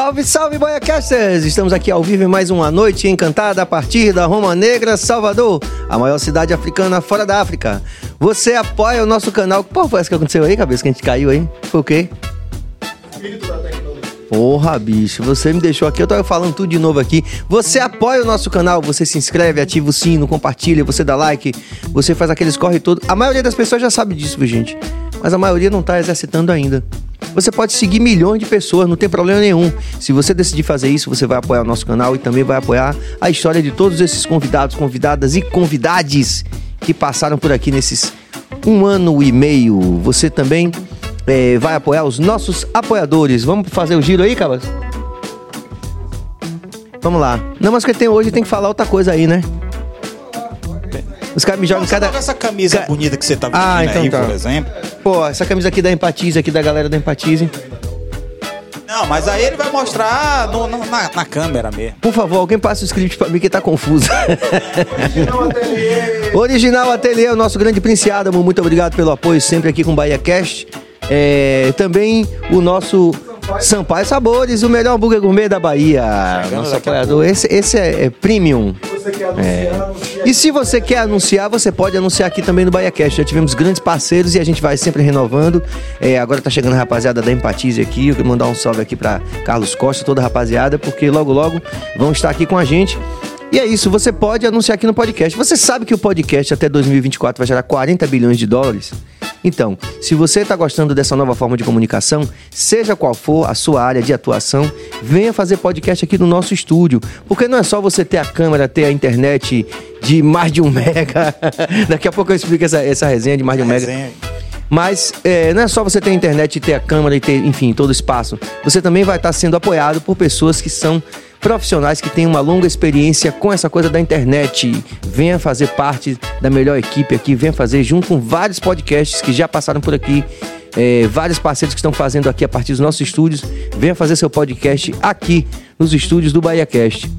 Salve, salve, Boiacasters! Estamos aqui ao vivo em mais uma noite encantada a partir da Roma Negra, Salvador, a maior cidade africana fora da África. Você apoia o nosso canal. Pô, foi isso que aconteceu aí, cabeça, que a gente caiu aí? Foi o quê? Porra, bicho, você me deixou aqui, eu tava falando tudo de novo aqui. Você apoia o nosso canal, você se inscreve, ativa o sino, compartilha, você dá like, você faz aqueles corre todo. A maioria das pessoas já sabe disso, gente. Mas a maioria não tá exercitando ainda. Você pode seguir milhões de pessoas, não tem problema nenhum. Se você decidir fazer isso, você vai apoiar o nosso canal e também vai apoiar a história de todos esses convidados, convidadas e convidades que passaram por aqui nesses um ano e meio. Você também é, vai apoiar os nossos apoiadores. Vamos fazer o giro aí, Cabas? Vamos lá. Não, mas que tem hoje tem que falar outra coisa aí, né? Os caras me jogam Você cada. essa camisa Ca- bonita que você tá vestindo Ah, então aí, tá. por exemplo. Pô, essa camisa aqui da Empatize, aqui da galera da Empatize. Não, mas aí ele vai mostrar no- no- na, na câmera mesmo. Por favor, alguém passe o script pra mim que tá confuso. Original Ateliê, o nosso grande Prince Adamo. Muito obrigado pelo apoio sempre aqui com o Bahia Cast. É, também o nosso Sampaio Sabores, o melhor hambúrguer gourmet da Bahia. Chegando Nosso apoiador. Esse, esse é, é premium. É. E se você quer anunciar, você pode anunciar aqui também no BahiaCast. Já tivemos grandes parceiros e a gente vai sempre renovando. É, agora tá chegando a rapaziada da Empatize aqui. Eu quero mandar um salve aqui pra Carlos Costa, toda a rapaziada, porque logo logo vão estar aqui com a gente. E é isso, você pode anunciar aqui no podcast. Você sabe que o podcast até 2024 vai gerar 40 bilhões de dólares? Então, se você está gostando dessa nova forma de comunicação, seja qual for a sua área de atuação, venha fazer podcast aqui no nosso estúdio. Porque não é só você ter a câmera, ter a internet de mais de um mega. Daqui a pouco eu explico essa, essa resenha de mais de um mega. Mas é, não é só você ter a internet ter a câmera e ter, enfim, todo o espaço. Você também vai estar sendo apoiado por pessoas que são profissionais que têm uma longa experiência com essa coisa da internet. Venha fazer parte da melhor equipe aqui, venha fazer junto com vários podcasts que já passaram por aqui. é, vários parceiros que estão fazendo aqui a partir dos nossos estúdios. Venha fazer seu podcast aqui nos estúdios do BahiaCast.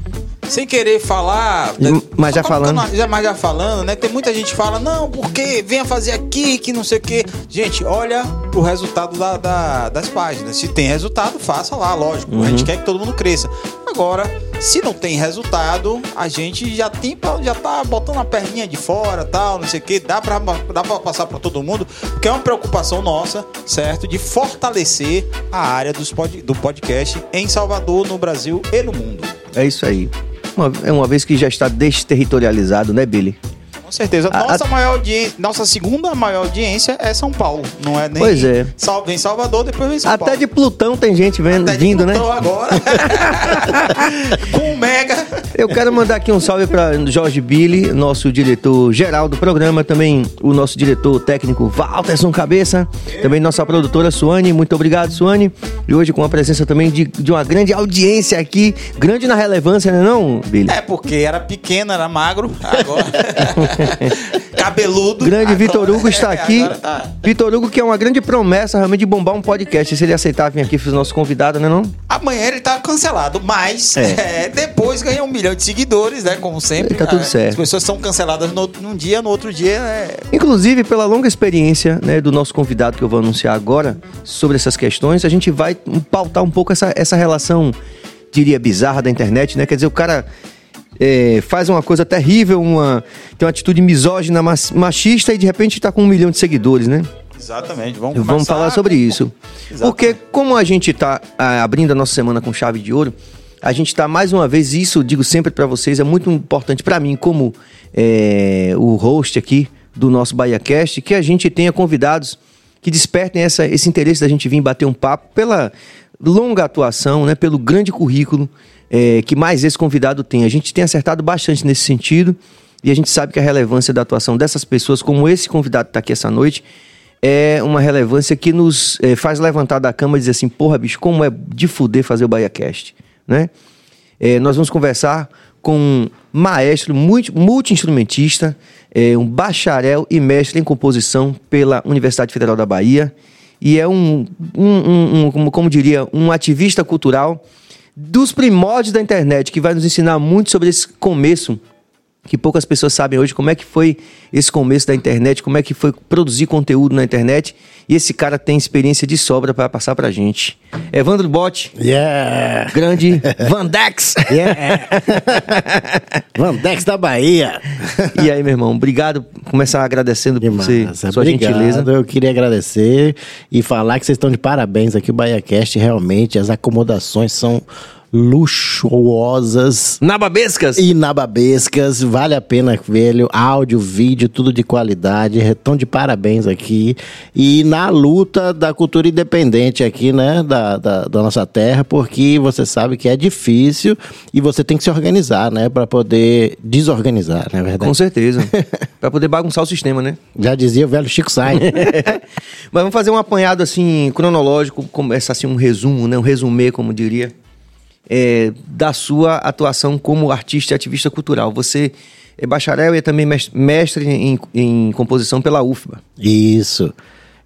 Sem querer falar. Hum, mas já falando. Já, mas já falando, né? Tem muita gente que fala, não, porque venha fazer aqui, que não sei o quê. Gente, olha o resultado da- da- das páginas. Se tem resultado, faça lá, lógico. A Uhum. gente quer que todo mundo cresça. Agora, se não tem resultado, a gente já tem já tá botando a perninha de fora, tal, não sei o quê. Dá pra, dá pra passar pra todo mundo, porque é uma preocupação nossa, certo? De fortalecer a área dos pod- do podcast em Salvador, no Brasil e no mundo. É isso aí. Uma, é uma vez que já está desterritorializado, né, Billy? Com certeza. A- Nossa, maior audi- Nossa segunda maior audiência é São Paulo. Não é nem. Pois é. Sal... Vem Salvador, depois vem São Até Paulo. de Plutão tem gente vendo, Até vindo, né? Plutão agora. Com o Mega. Eu quero mandar aqui um salve para Jorge Billy, nosso diretor geral do programa, também o nosso diretor técnico Walterson Cabeça, também nossa produtora Suane, muito obrigado Suane. E hoje com a presença também de, de uma grande audiência aqui, grande na relevância, né não, Billy? É, porque era pequeno, era magro. Agora. Cabeludo. Grande Vitor Hugo está é, aqui. agora tá. Vitor Hugo, que é uma grande promessa realmente de bombar um podcast. Se ele aceitar vir aqui, os nossos convidados, né não? Amanhã ele tá cancelado, mas É. é, depois ganha um milhão de seguidores, né? Como sempre. Tá tudo Ah, certo. As pessoas são canceladas no, num dia, no outro dia. É... Inclusive, pela longa experiência né, do nosso convidado que eu vou anunciar agora sobre essas questões, a gente vai pautar um pouco essa, essa relação, diria, bizarra da internet, né? Quer dizer, o cara é, faz uma coisa terrível, uma, tem uma atitude misógina, machista e de repente tá com um milhão de seguidores, né? Exatamente. Vamos, Vamos falar sobre com- isso. Exatamente. Porque como a gente está abrindo a nossa semana com chave de ouro, a gente está mais uma vez, isso digo sempre para vocês, é muito importante para mim como é, o host aqui do nosso BahiaCast, que a gente tenha convidados que despertem essa, esse interesse da gente vir bater um papo pela longa atuação, né, pelo grande currículo é, que mais esse convidado tem. A gente tem acertado bastante nesse sentido e a gente sabe que a relevância da atuação dessas pessoas, como esse convidado está aqui essa noite, é uma relevância que nos eh, faz levantar da cama e dizer assim, porra, bicho, como é de fuder fazer o BahiaCast, né? Eh, nós vamos conversar com um maestro multi- multi-instrumentista, eh, um bacharel e mestre em composição pela Universidade Federal da Bahia e é um, um- um- um- como diria, um ativista cultural dos primórdios da internet que vai nos ensinar muito sobre esse começo que poucas pessoas sabem hoje como é que foi esse começo da internet, como é que foi produzir conteúdo na internet. E esse cara tem experiência de sobra para passar pra gente. Evandro Botti, Yeah! grande Vandex. Yeah! Vandex da Bahia. E aí, meu irmão, obrigado. Começar agradecendo Que por você, massa. sua Obrigado. gentileza. Eu queria agradecer e falar que vocês estão de parabéns aqui, o BaiaCast. Realmente, as acomodações são luxuosas. Nababescas. Inababescas, vale a pena, velho. Áudio, vídeo, tudo de qualidade. Estão de parabéns aqui. E na luta da cultura independente aqui, né? Da, da, da nossa terra, porque você sabe que é difícil e você tem que se organizar, né? Pra poder desorganizar, não é Com verdade? certeza. pra poder bagunçar o sistema, né? Já dizia o velho Chico Sainz. Mas vamos fazer um apanhado assim, cronológico, começa assim um resumo, né? Um resumê, como diria, é, da sua atuação como artista e ativista cultural. Você é bacharel e é também mes- mestre em, em composição pela UFBA. Isso.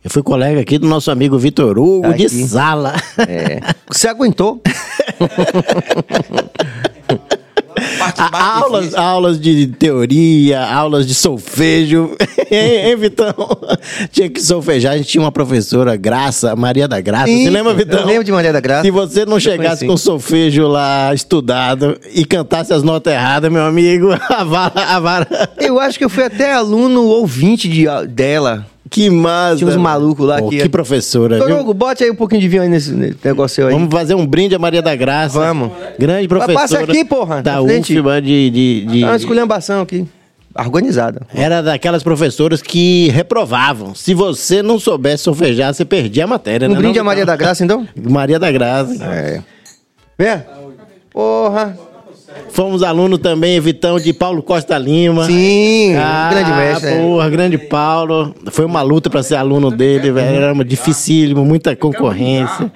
Eu fui colega aqui do nosso amigo Vitor Hugo Tá de aqui. sala. É. Você aguentou? Parte A- mais aulas, difícil. aulas de teoria, aulas de solfejo. hein, Vitão? Tinha que solfejar. A gente tinha uma professora, Graça, Maria da Graça. Você Sim, lembra, Vitão? eu lembro de Maria da Graça. Se você não chegasse conheci. com solfejo lá estudado e cantasse as notas erradas, meu amigo, a vara. A vara. Eu acho que eu fui até aluno ouvinte de, dela. Que massa. Tinha uns malucos lá Pô, que- Que professora, Ô, viu? Hugo, bote aí um pouquinho de vinho aí nesse, negócio aí. Vamos fazer um brinde a Maria da Graça. Vamos. Grande Mas professora. passa aqui, porra, Da. UFBA de... de, de... Tá uma esculhambação aqui. Organizada. Era daquelas professoras que reprovavam. Se você não soubesse solfejar, você perdia a matéria, Um né? brinde não, a Maria da Graça, então? Maria da Graça. É. Vem. Porra. Fomos alunos também, Vitão, de Paulo Costa Lima. Sim, Ah, grande mestre. é. Porra, grande Paulo. Foi uma luta pra ser aluno dele, velho. Era uma dificílimo, muita concorrência.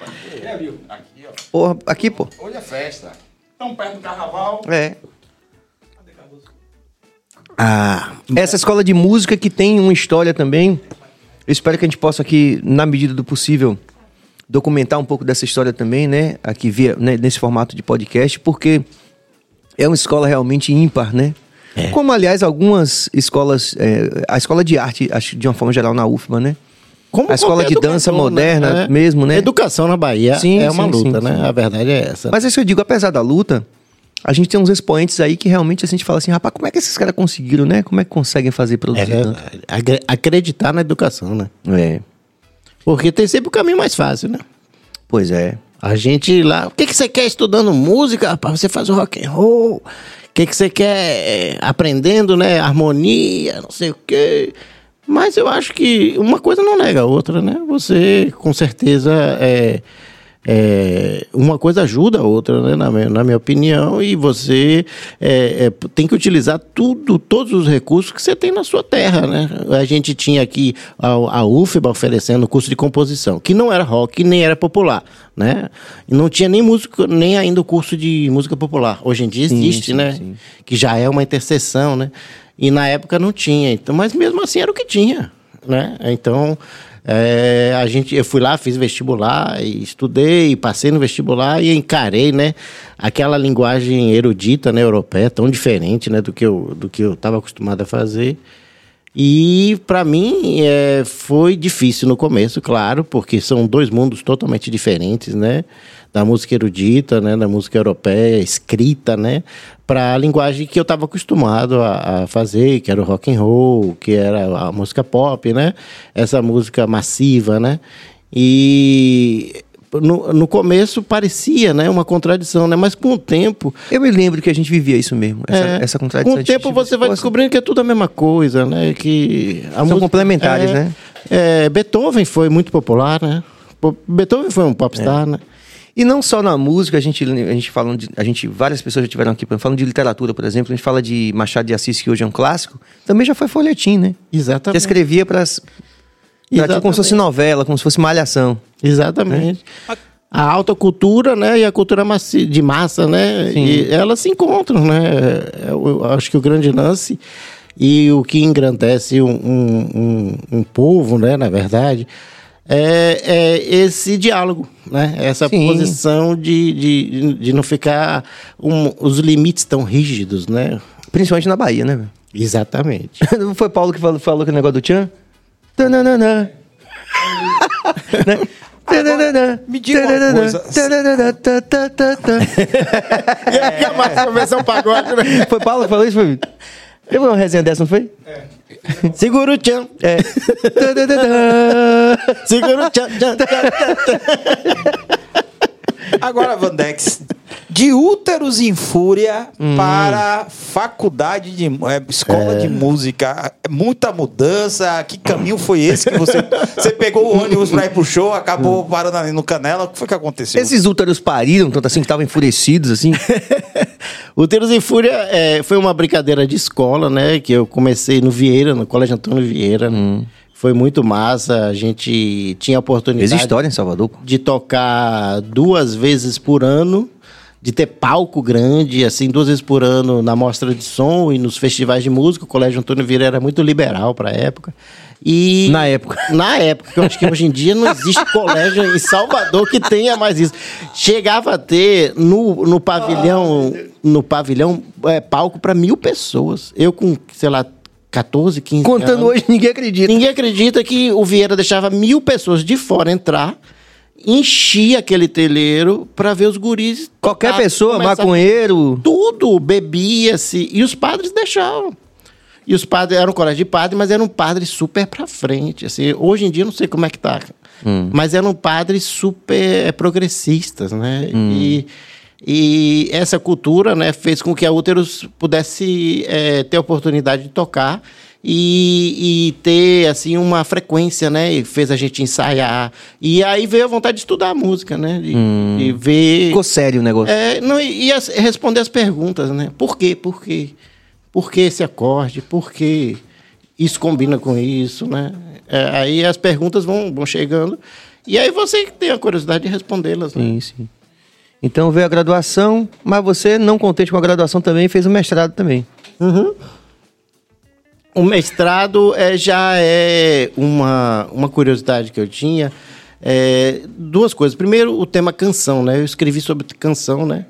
Porra, aqui, pô. Hoje é festa. Tão perto do carnaval. É. Ah, Essa escola de música que tem uma história também. Eu espero que a gente possa aqui, na medida do possível, documentar um pouco dessa história também, né? Aqui via, né, nesse formato de podcast, porque é uma escola realmente ímpar, né? É. Como, aliás, algumas escolas, é, a escola de arte, acho de uma forma geral, na UFBA, né? como A escola de dança educador, moderna mesmo, né? Educação na Bahia Sim, é uma sim, luta, sim, né? A verdade é essa. Mas é isso que eu digo, apesar da luta, a gente tem uns expoentes aí que realmente a gente fala assim, rapaz, como é que esses caras conseguiram, né? Como é que conseguem fazer É produzir tanto? verdade. Acre- Acreditar na educação, né? É, Porque tem sempre o caminho mais fácil, né? pois é. A gente lá, o que, que você quer estudando música? Rapaz, você faz o rock and roll. O que, que você quer é, aprendendo, né? Harmonia, não sei o quê. Mas eu acho que uma coisa não nega a outra, né? Você, com certeza, é, é, uma coisa ajuda a outra, né? Na, minha- na minha opinião. E você é, é, tem que utilizar tudo, todos os recursos que você tem na sua terra, né? A gente tinha aqui a, a UFBA oferecendo curso de composição, que não era rock nem era popular, né? Não tinha nem música, nem ainda o curso de música popular. Hoje em dia Sim, existe, sim, né? sim. Que já é uma interseção, né? E na época não tinha. Então, mas mesmo assim era o que tinha, né? Então é, a gente, eu fui lá, fiz vestibular, estudei, passei no vestibular e encarei, né? Aquela linguagem erudita, né? Europeia, tão diferente, né? Do que eu, do que eu estava acostumado a fazer. E para mim é, foi difícil no começo, claro, porque são dois mundos totalmente diferentes, né? Da música erudita, né? Da música europeia, escrita, né? Para a linguagem que eu estava acostumado a, a fazer, que era o rock and roll, que era a música pop, né? Essa música massiva, né? E no, no começo parecia, né? Uma contradição, né? Mas com o tempo Eu me lembro que a gente vivia isso mesmo, essa, é, essa contradição. Com o tempo você vai descobrindo que é tudo a mesma coisa, né? Que a São música- complementares, é, né? É, Beethoven foi muito popular, né? Beethoven foi um popstar, né? E não só na música, a gente, a gente falando de, a gente, várias pessoas já tiveram aqui falando de literatura, por exemplo, a gente fala de Machado de Assis, que hoje é um clássico, também já foi folhetim, né? Exatamente. escrevia para tipo, como se fosse novela, como se fosse malhação. Exatamente. A alta cultura, né, e a cultura de massa, né, Sim. e elas se encontram, né. Eu, eu acho que o grande lance e o que engrandece um, um, um- um povo, né, na verdade, é, é esse diálogo, né, essa Sim. posição de, de, de não ficar um- os limites tão rígidos, né. Principalmente na Bahia, né? Exatamente. Não foi Paulo que falou, falou que o negócio do Tchan? Tananana. né? Me diga uma coisa. Tá. E a Márcia versão pagode, né? Foi Paulo que falou isso? Foi? Teve uma resenha dessa, não foi? Segura o tchan. É. Segura o tchan. tchan, tchan, tchan. Agora, Vandex, de úteros em fúria para faculdade de é, escola de música, é muita mudança. Que caminho foi esse que você você pegou o ônibus para ir pro show, acabou parando ali no Canela? O que foi que aconteceu? Esses úteros pariram tanto assim que estavam enfurecidos assim? O Teros em Fúria é, foi uma brincadeira de escola, né? Que eu comecei no Vieira, no Colégio Antônio Vieira. né? Foi muito massa. A gente tinha a oportunidade Fez história em Salvador. de tocar duas vezes por ano, de ter palco grande, assim, duas vezes por ano na mostra de som e nos festivais de música. O Colégio Antônio Vieira era muito liberal para a época. E Na época. na época, que eu acho que hoje em dia não existe colégio em Salvador que tenha mais isso. Chegava a ter no, no pavilhão, no pavilhão, é, palco para mil pessoas. Eu com, sei lá, 14, 15 Contando anos. hoje, ninguém acredita. Ninguém acredita que o Vieira deixava mil pessoas de fora entrar, enchia aquele telheiro para ver os guris. Qualquer tocar, pessoa, maconheiro. Tudo, bebia-se. E os padres deixavam. E os padres eram colégio de padre, mas eram padres super pra frente. Assim, hoje em dia eu não sei como é que tá. Mas eram padres super progressistas, né? E, e essa cultura né, fez com que a Úteros pudesse eh, ter a oportunidade de tocar e, e ter assim uma frequência, né? E fez a gente ensaiar. E aí veio a vontade de estudar música, né? De, de ver. Ficou sério o negócio. É, não, e e as- responder as perguntas, né? Por quê? Por quê? Por que esse acorde? Por que isso combina com isso, né? É, aí as perguntas vão, vão chegando. E aí você tem a curiosidade de respondê-las, né? Sim, sim. Então veio a graduação, mas você, não contente com a graduação também, fez o mestrado também. O mestrado é, já é uma, uma curiosidade que eu tinha. É, duas coisas. Primeiro, o tema canção, né? Eu escrevi sobre canção, né?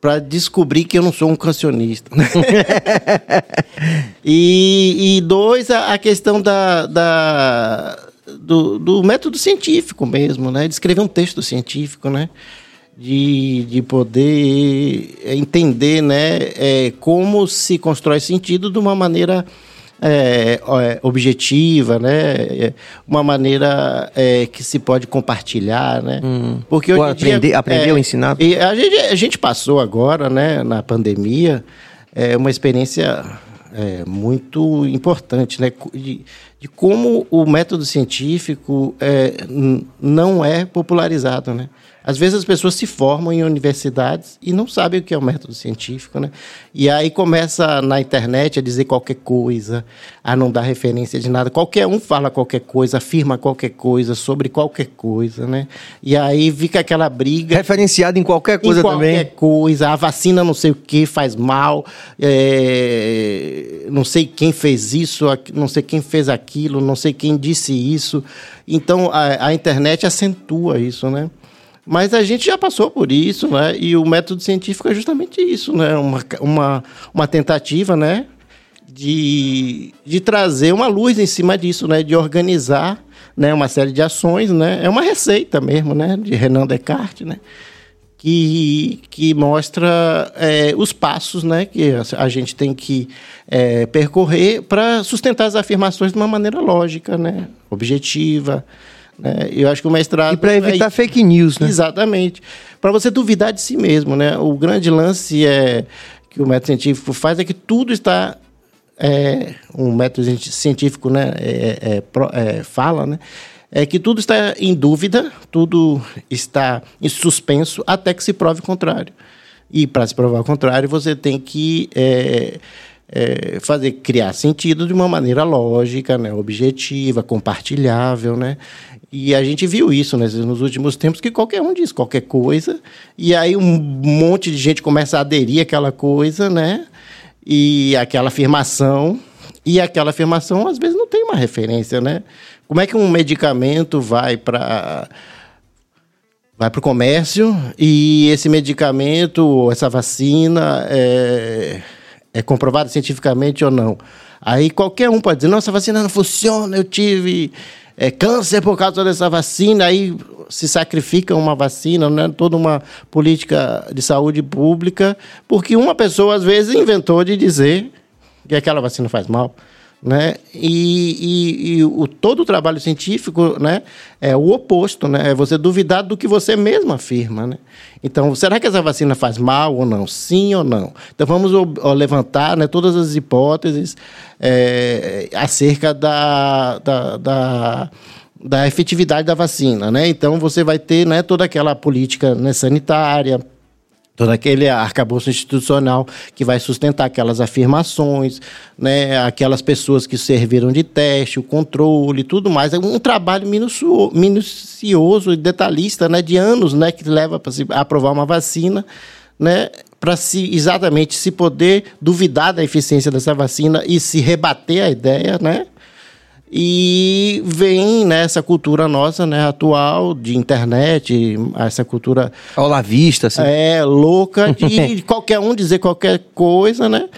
Para descobrir que eu não sou um cancionista. e, e dois, a, a questão da, da, do, do método científico mesmo, né? De escrever um texto científico, né? De, de poder entender né, é, como se constrói sentido de uma maneira é, é, objetiva, né? É, uma maneira é, que se pode compartilhar, né? Porque Ou hoje em dia, aprender- aprender ou ensinar. e a gente, a gente passou agora, né, na pandemia, é, uma experiência é, muito importante, né? De, de como o método científico é, não é popularizado, né? Às vezes as pessoas se formam em universidades e não sabem o que é o método científico, né? E aí começa na internet a dizer qualquer coisa, a não dar referência de nada. Qualquer um fala qualquer coisa, afirma qualquer coisa sobre qualquer coisa, né? E aí fica aquela briga Referenciado em qualquer coisa em qualquer também. coisa, a vacina não sei o que faz mal, é, não sei quem fez isso, não sei quem fez aquilo, não sei quem disse isso. Então a, a internet acentua isso, né? Mas a gente já passou por isso, né? E o método científico é justamente isso, né? Uma, uma, uma tentativa, né? De, de trazer uma luz em cima disso, né? De organizar né? uma série de ações, né? É uma receita mesmo, né? De Renan Descartes, né? que, que mostra é, os passos né, que a, gente tem que é, percorrer para sustentar as afirmações de uma maneira lógica, né, objetiva. Né? Eu acho que o mestrado. E para evitar é, fake news, né? Exatamente. Para você duvidar de si mesmo. Né? O grande lance é, que o método científico faz é que tudo está. É, um método científico né, é, é, é, fala, né? É que tudo está em dúvida, tudo está em suspenso até que se prove o contrário. E para se provar o contrário, você tem que é, é, fazer criar sentido de uma maneira lógica, né, objetiva, compartilhável, né? E a gente viu isso né, nos últimos tempos que qualquer um diz qualquer coisa e aí um monte de gente começa a aderir àquela coisa, né? E aquela afirmação e aquela afirmação às vezes não tem uma referência, né? Como é que um medicamento vai para vai para o comércio e esse medicamento, essa vacina, é, É comprovada cientificamente ou não? Aí qualquer um pode dizer, não, essa vacina não funciona, eu tive é, câncer por causa dessa vacina, aí se sacrifica uma vacina, né? toda uma política de saúde pública, porque uma pessoa, às vezes, inventou de dizer que aquela vacina faz mal. Né? E, e, e o, todo o trabalho científico né, é o oposto, né? é você duvidar do que você mesmo afirma. Né? Então, será que essa vacina faz mal ou não? Sim ou não? Então, vamos levantar né, todas as hipóteses é, acerca da, da, da da efetividade da vacina, né? Então você vai ter, né, toda aquela política né, sanitária, todo aquele arcabouço institucional que vai sustentar aquelas afirmações, né, aquelas pessoas que serviram de teste, o controle, tudo mais. É um trabalho minucioso e detalhista, né, de anos, né, que leva para se aprovar uma vacina, né, para se exatamente se poder duvidar da eficiência dessa vacina e se rebater a ideia, né? E vem nessa cultura nossa, né, atual, de internet, essa cultura. Olavista, assim. É, louca, de qualquer um dizer qualquer coisa, né?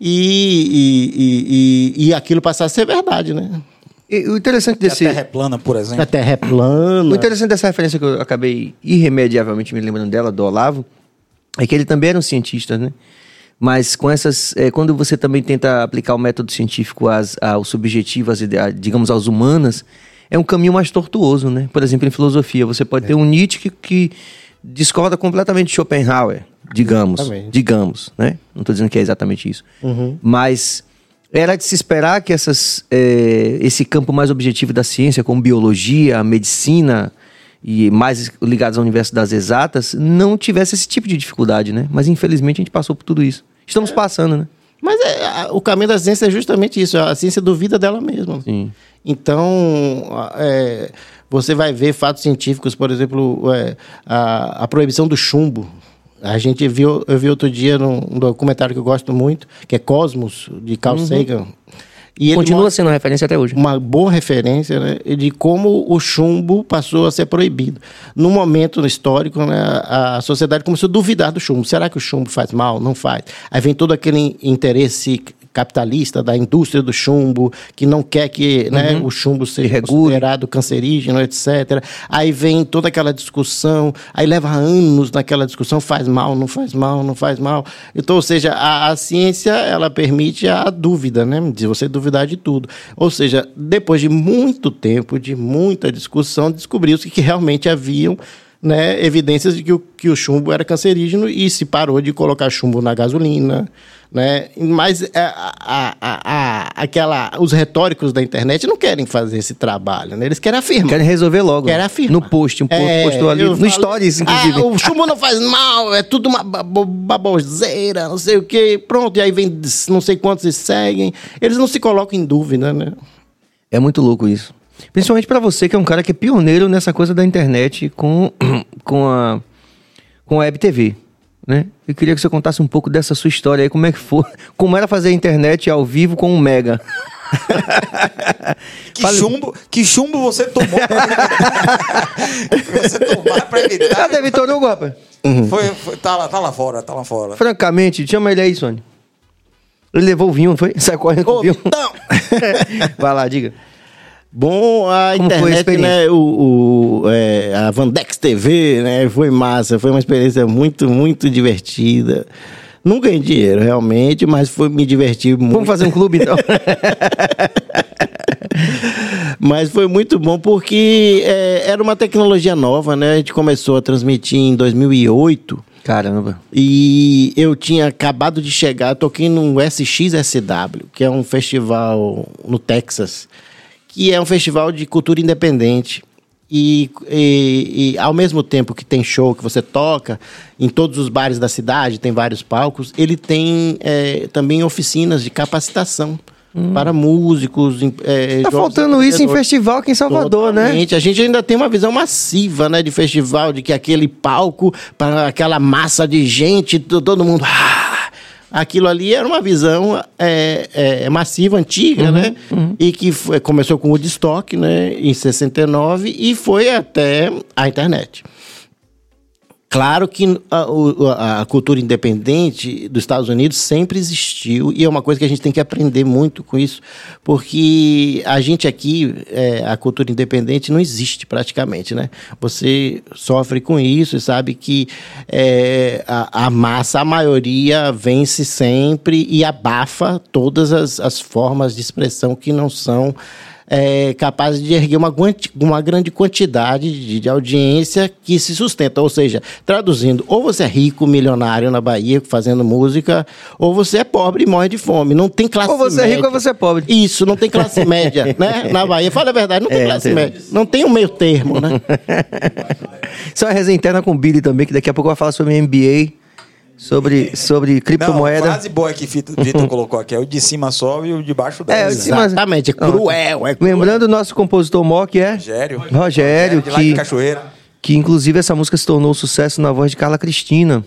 E, e, e, e, aquilo passar a ser verdade, né? E, o interessante desse. A Terra é plana, por exemplo. A Terra é plana. O interessante dessa referência que eu acabei irremediavelmente me lembrando dela, do Olavo, é que ele também era um cientista, né? Mas com essas, é, quando você também tenta aplicar o método científico às, ao subjetivo, às, digamos, às humanas, é um caminho mais tortuoso, né? Por exemplo, em filosofia, você pode é. ter um Nietzsche que, que, discorda completamente de Schopenhauer, digamos, exatamente. digamos, né? Não estou dizendo que é exatamente isso, uhum. mas era de se esperar que essas, é, esse campo mais objetivo da ciência, como biologia, medicina e mais ligados ao universo das exatas, não tivesse esse tipo de dificuldade, né? Mas infelizmente a gente passou por tudo isso. Estamos passando, né? Mas é, o caminho da ciência é justamente isso. A ciência duvida dela mesma. Sim. Então, é, você vai ver fatos científicos, por exemplo, é, a, a, proibição do chumbo. A gente viu, eu vi outro dia num, num documentário que eu gosto muito, que é Cosmos, de Carl uhum. Sagan. E Continua sendo uma referência até hoje. Uma boa referência né, de como o chumbo passou a ser proibido. No momento histórico, né, a sociedade começou a duvidar do chumbo. Será que o chumbo faz mal? Não faz. Aí vem todo aquele interesse capitalista da indústria do chumbo, que não quer que né, uhum. o chumbo seja considerado cancerígeno, etc. Aí vem toda aquela discussão, aí leva anos naquela discussão, faz mal, não faz mal, não faz mal. Então, ou seja, a, a ciência, ela permite a dúvida, né? De você duvidar de tudo. Ou seja, depois de muito tempo, de muita discussão, descobriu-se que realmente haviam né, evidências de que o, que o chumbo era cancerígeno e se parou de colocar chumbo na gasolina, né? Mas é, a, a, a, aquela, os retóricos da internet não querem fazer esse trabalho, né? Eles querem afirmar. Querem resolver logo. Querem afirmar. No post, um é, postou ali, no falo, stories, inclusive. Ah, o chumbo não faz mal, é tudo uma baboseira, não sei o quê. Pronto, e aí vem não sei quantos se seguem. Eles não se colocam em dúvida, né? É muito louco isso. Principalmente para você, que é um cara que é pioneiro nessa coisa da internet com, com a com a Web TV, né? Eu queria que você contasse um pouco dessa sua história aí, como é que foi, como era fazer a internet ao vivo com um mega. que, chumbo, que chumbo você tomou pra você tomar pra evitar? Ah, Vitor Hugo, rapaz? Uhum. Foi, foi, tá, lá, tá lá fora, tá lá fora. Francamente, chama ele aí, Sônia. Ele levou o vinho, não foi? Sai correndo com o vinho. Não! Vai lá, diga. Bom, a Como internet, a né, o, o é, a Vandex TV, né, foi massa, foi uma experiência muito, muito divertida. Não ganhei dinheiro, realmente, mas foi me divertir muito. Vamos fazer um clube, então? mas foi muito bom porque é, era uma tecnologia nova, né? A gente começou a transmitir em 2008. Caramba. E eu tinha acabado de chegar, toquei no SXSW, que é um festival no Texas que é um festival de cultura independente. E, e, e, ao mesmo tempo que tem show que você toca em todos os bares da cidade, tem vários palcos, ele tem é, também oficinas de capacitação. Hum. Para músicos. É, tá faltando isso em festival aqui em Salvador, né? Totalmente. né? A gente ainda tem uma visão massiva, né, de festival, de que aquele palco, para aquela massa de gente, todo mundo. Ah, aquilo ali era uma visão é, é, massiva, antiga, uhum, né? Uhum. E que foi, começou com o Woodstock, né? Em 69 e foi até a internet. Claro que a, o- a cultura independente dos Estados Unidos sempre existiu e é uma coisa que a gente tem que aprender muito com isso, porque a gente aqui, é, a cultura independente não existe praticamente, né? Você sofre com isso e sabe que é, a, a massa, a maioria, vence sempre e abafa todas as, as formas de expressão que não são é, capazes de erguer uma, uma grande quantidade de, de audiência que se sustenta. Ou seja, traduzindo, ou você é rico, milionário na Bahia, fazendo música, ou você é pobre e morre de fome. Não tem classe Ou você é média. rico ou você é pobre. Isso, não tem classe média, né? Na Bahia. Fala a verdade, não tem É, classe média. Não tem um meio termo, né? Isso é uma resenha interna com o Billy também, que daqui a pouco vai falar sobre MBA, sobre, sobre Não, criptomoeda. frase boa que Fito- Vitor colocou aqui é o de cima sobe e o de baixo É, desce. o de cima- Exatamente, é cruel, é cruel. Lembrando o nosso compositor mó, que é Rogério. Rogério, de lá de que, Cachoeira. que inclusive essa música se tornou um sucesso na voz de Carla Cristina.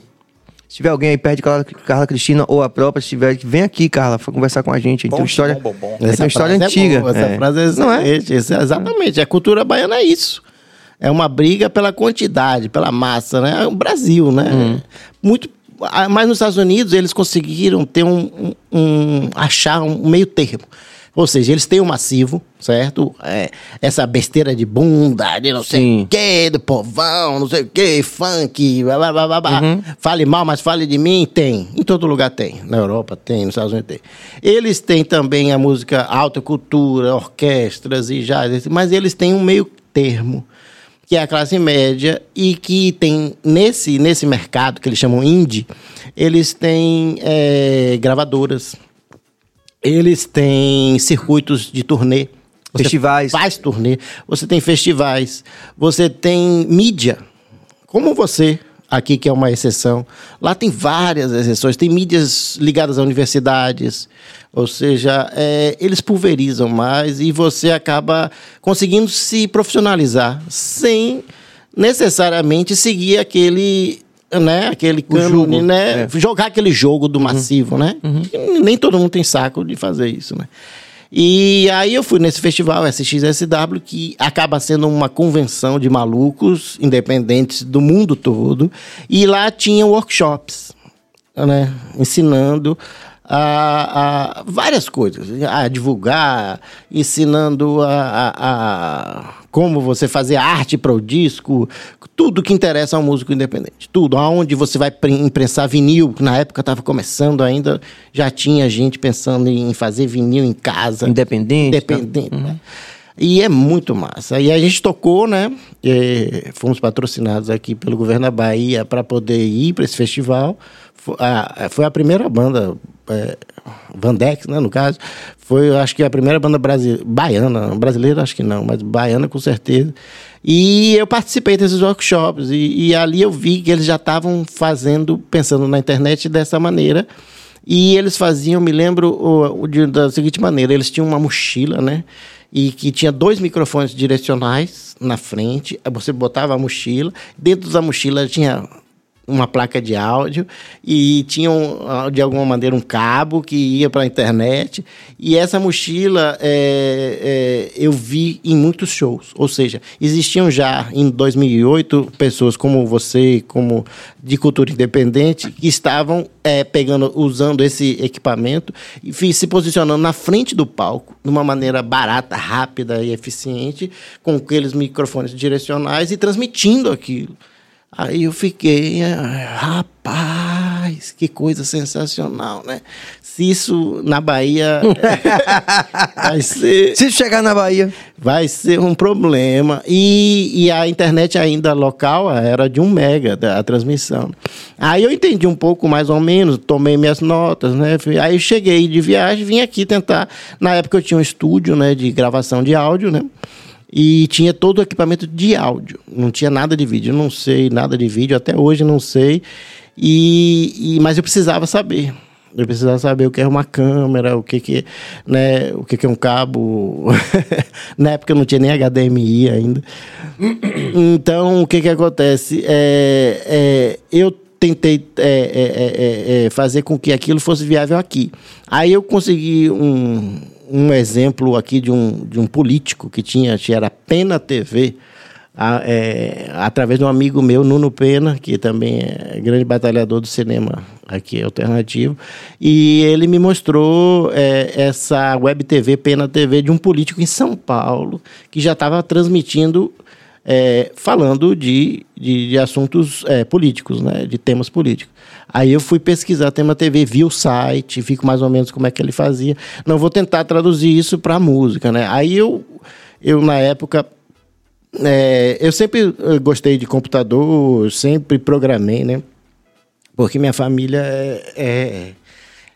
Se tiver alguém aí perto de Carla, Carla Cristina ou a própria, se tiver, vem aqui, Carla, pra conversar com a gente. A gente tem Bom, uma história, bom, bom, bom. a uma história frase antiga. É boa, essa É. frase é Não é? isso é exatamente. A cultura baiana é isso. É uma briga pela quantidade, pela massa, né? É o Brasil, né? Hum. Muito. Ah, Mas nos Estados Unidos eles conseguiram ter um, um- um- achar um meio termo. Ou seja, eles têm o massivo, certo? É, essa besteira de bunda, de não sei o quê, do povão, não sei o quê, funk, blá, blá, blá, blá. Uhum. Fale mal, mas fale de mim, tem. Em todo lugar tem. Na Europa tem, nos Estados Unidos tem. Eles têm também a música alta cultura, orquestras e jazz, mas eles têm um meio termo, que é a classe média e que tem, nesse, nesse mercado que eles chamam indie, eles têm eh, gravadoras, eles têm circuitos de turnê. Você Festivais. Faz turnê. Você tem festivais. Você tem mídia. Como você, aqui que é uma exceção. Lá tem várias exceções. Tem mídias ligadas a universidades. Ou seja, é, eles pulverizam mais e você acaba conseguindo se profissionalizar sem necessariamente seguir aquele né, aquele cânone, jogo, né, é. jogar aquele jogo do massivo, né? Que Nem todo mundo tem saco de fazer isso, né? E aí eu fui nesse festival SXSW, que acaba sendo uma convenção de malucos independentes do mundo todo, e lá tinha workshops, né, ensinando a, a várias coisas, a divulgar, ensinando a, a- a como você fazer arte para o disco, tudo que interessa ao músico independente, tudo, aonde você vai pre- imprensar vinil, que na época estava começando ainda, já tinha gente pensando em fazer vinil em casa, Independente. independente, né? E é muito massa. E a gente tocou, né? eh, fomos patrocinados aqui pelo governo da Bahia para poder ir para esse festival. Fo- a- Foi a primeira banda, é, Vandex, né, no caso. Foi, acho que a primeira banda baiana, brasileira acho que não, mas baiana com certeza. E eu participei desses workshops e, e ali eu vi que eles já estavam fazendo, pensando na internet dessa maneira. E eles faziam, me lembro, o, o de- da seguinte maneira: eles tinham uma mochila, né? E que tinha dois microfones direcionais na frente. Você botava a mochila, dentro da mochila tinha uma placa de áudio e tinha, um, ah, de alguma maneira, um cabo que ia para a internet. E essa mochila é, é, eu vi em muitos shows. Ou seja, existiam já em 2008 pessoas como você, como de cultura independente, que estavam é, pegando, usando esse equipamento e se posicionando na frente do palco de uma maneira barata, rápida e eficiente, com aqueles microfones direcionais e transmitindo aquilo. Aí eu fiquei, ah, rapaz, que coisa sensacional, né? Se isso na Bahia vai ser Se chegar na Bahia, vai ser um problema. E, e a internet ainda local era de um mega da- a transmissão. Aí eu entendi um pouco mais ou menos, tomei minhas notas, né? Aí eu cheguei de viagem, vim aqui tentar. Na época eu tinha um estúdio, né, de gravação de áudio, né? E tinha todo o equipamento de áudio. Não tinha nada de vídeo. Eu não sei nada de vídeo, até hoje não sei. E, e- mas eu precisava saber. Eu precisava saber o que é uma câmera, o que, que, né, o que, que é um cabo. Na época eu não tinha nem HDMI ainda. Então, o que, que acontece? É, é, eu tentei é, é, é, é, fazer com que aquilo fosse viável aqui. Aí eu consegui um, um exemplo aqui de um, de um político que tinha, que era Pena TV, a- é, através de um amigo meu, Nuno Pena, que também é grande batalhador do cinema aqui alternativo, e ele me mostrou é, essa web TV, Pena TV, de um político em São Paulo, que já estava transmitindo, é, falando de, de, de assuntos é, políticos, né, de temas políticos. Aí eu fui pesquisar tema TV, vi o site, vi mais ou menos como é que ele fazia. Não vou tentar traduzir isso para música, né? Aí eu, eu na época é, eu sempre eh, gostei de computador, sempre programei, né? Porque minha família é,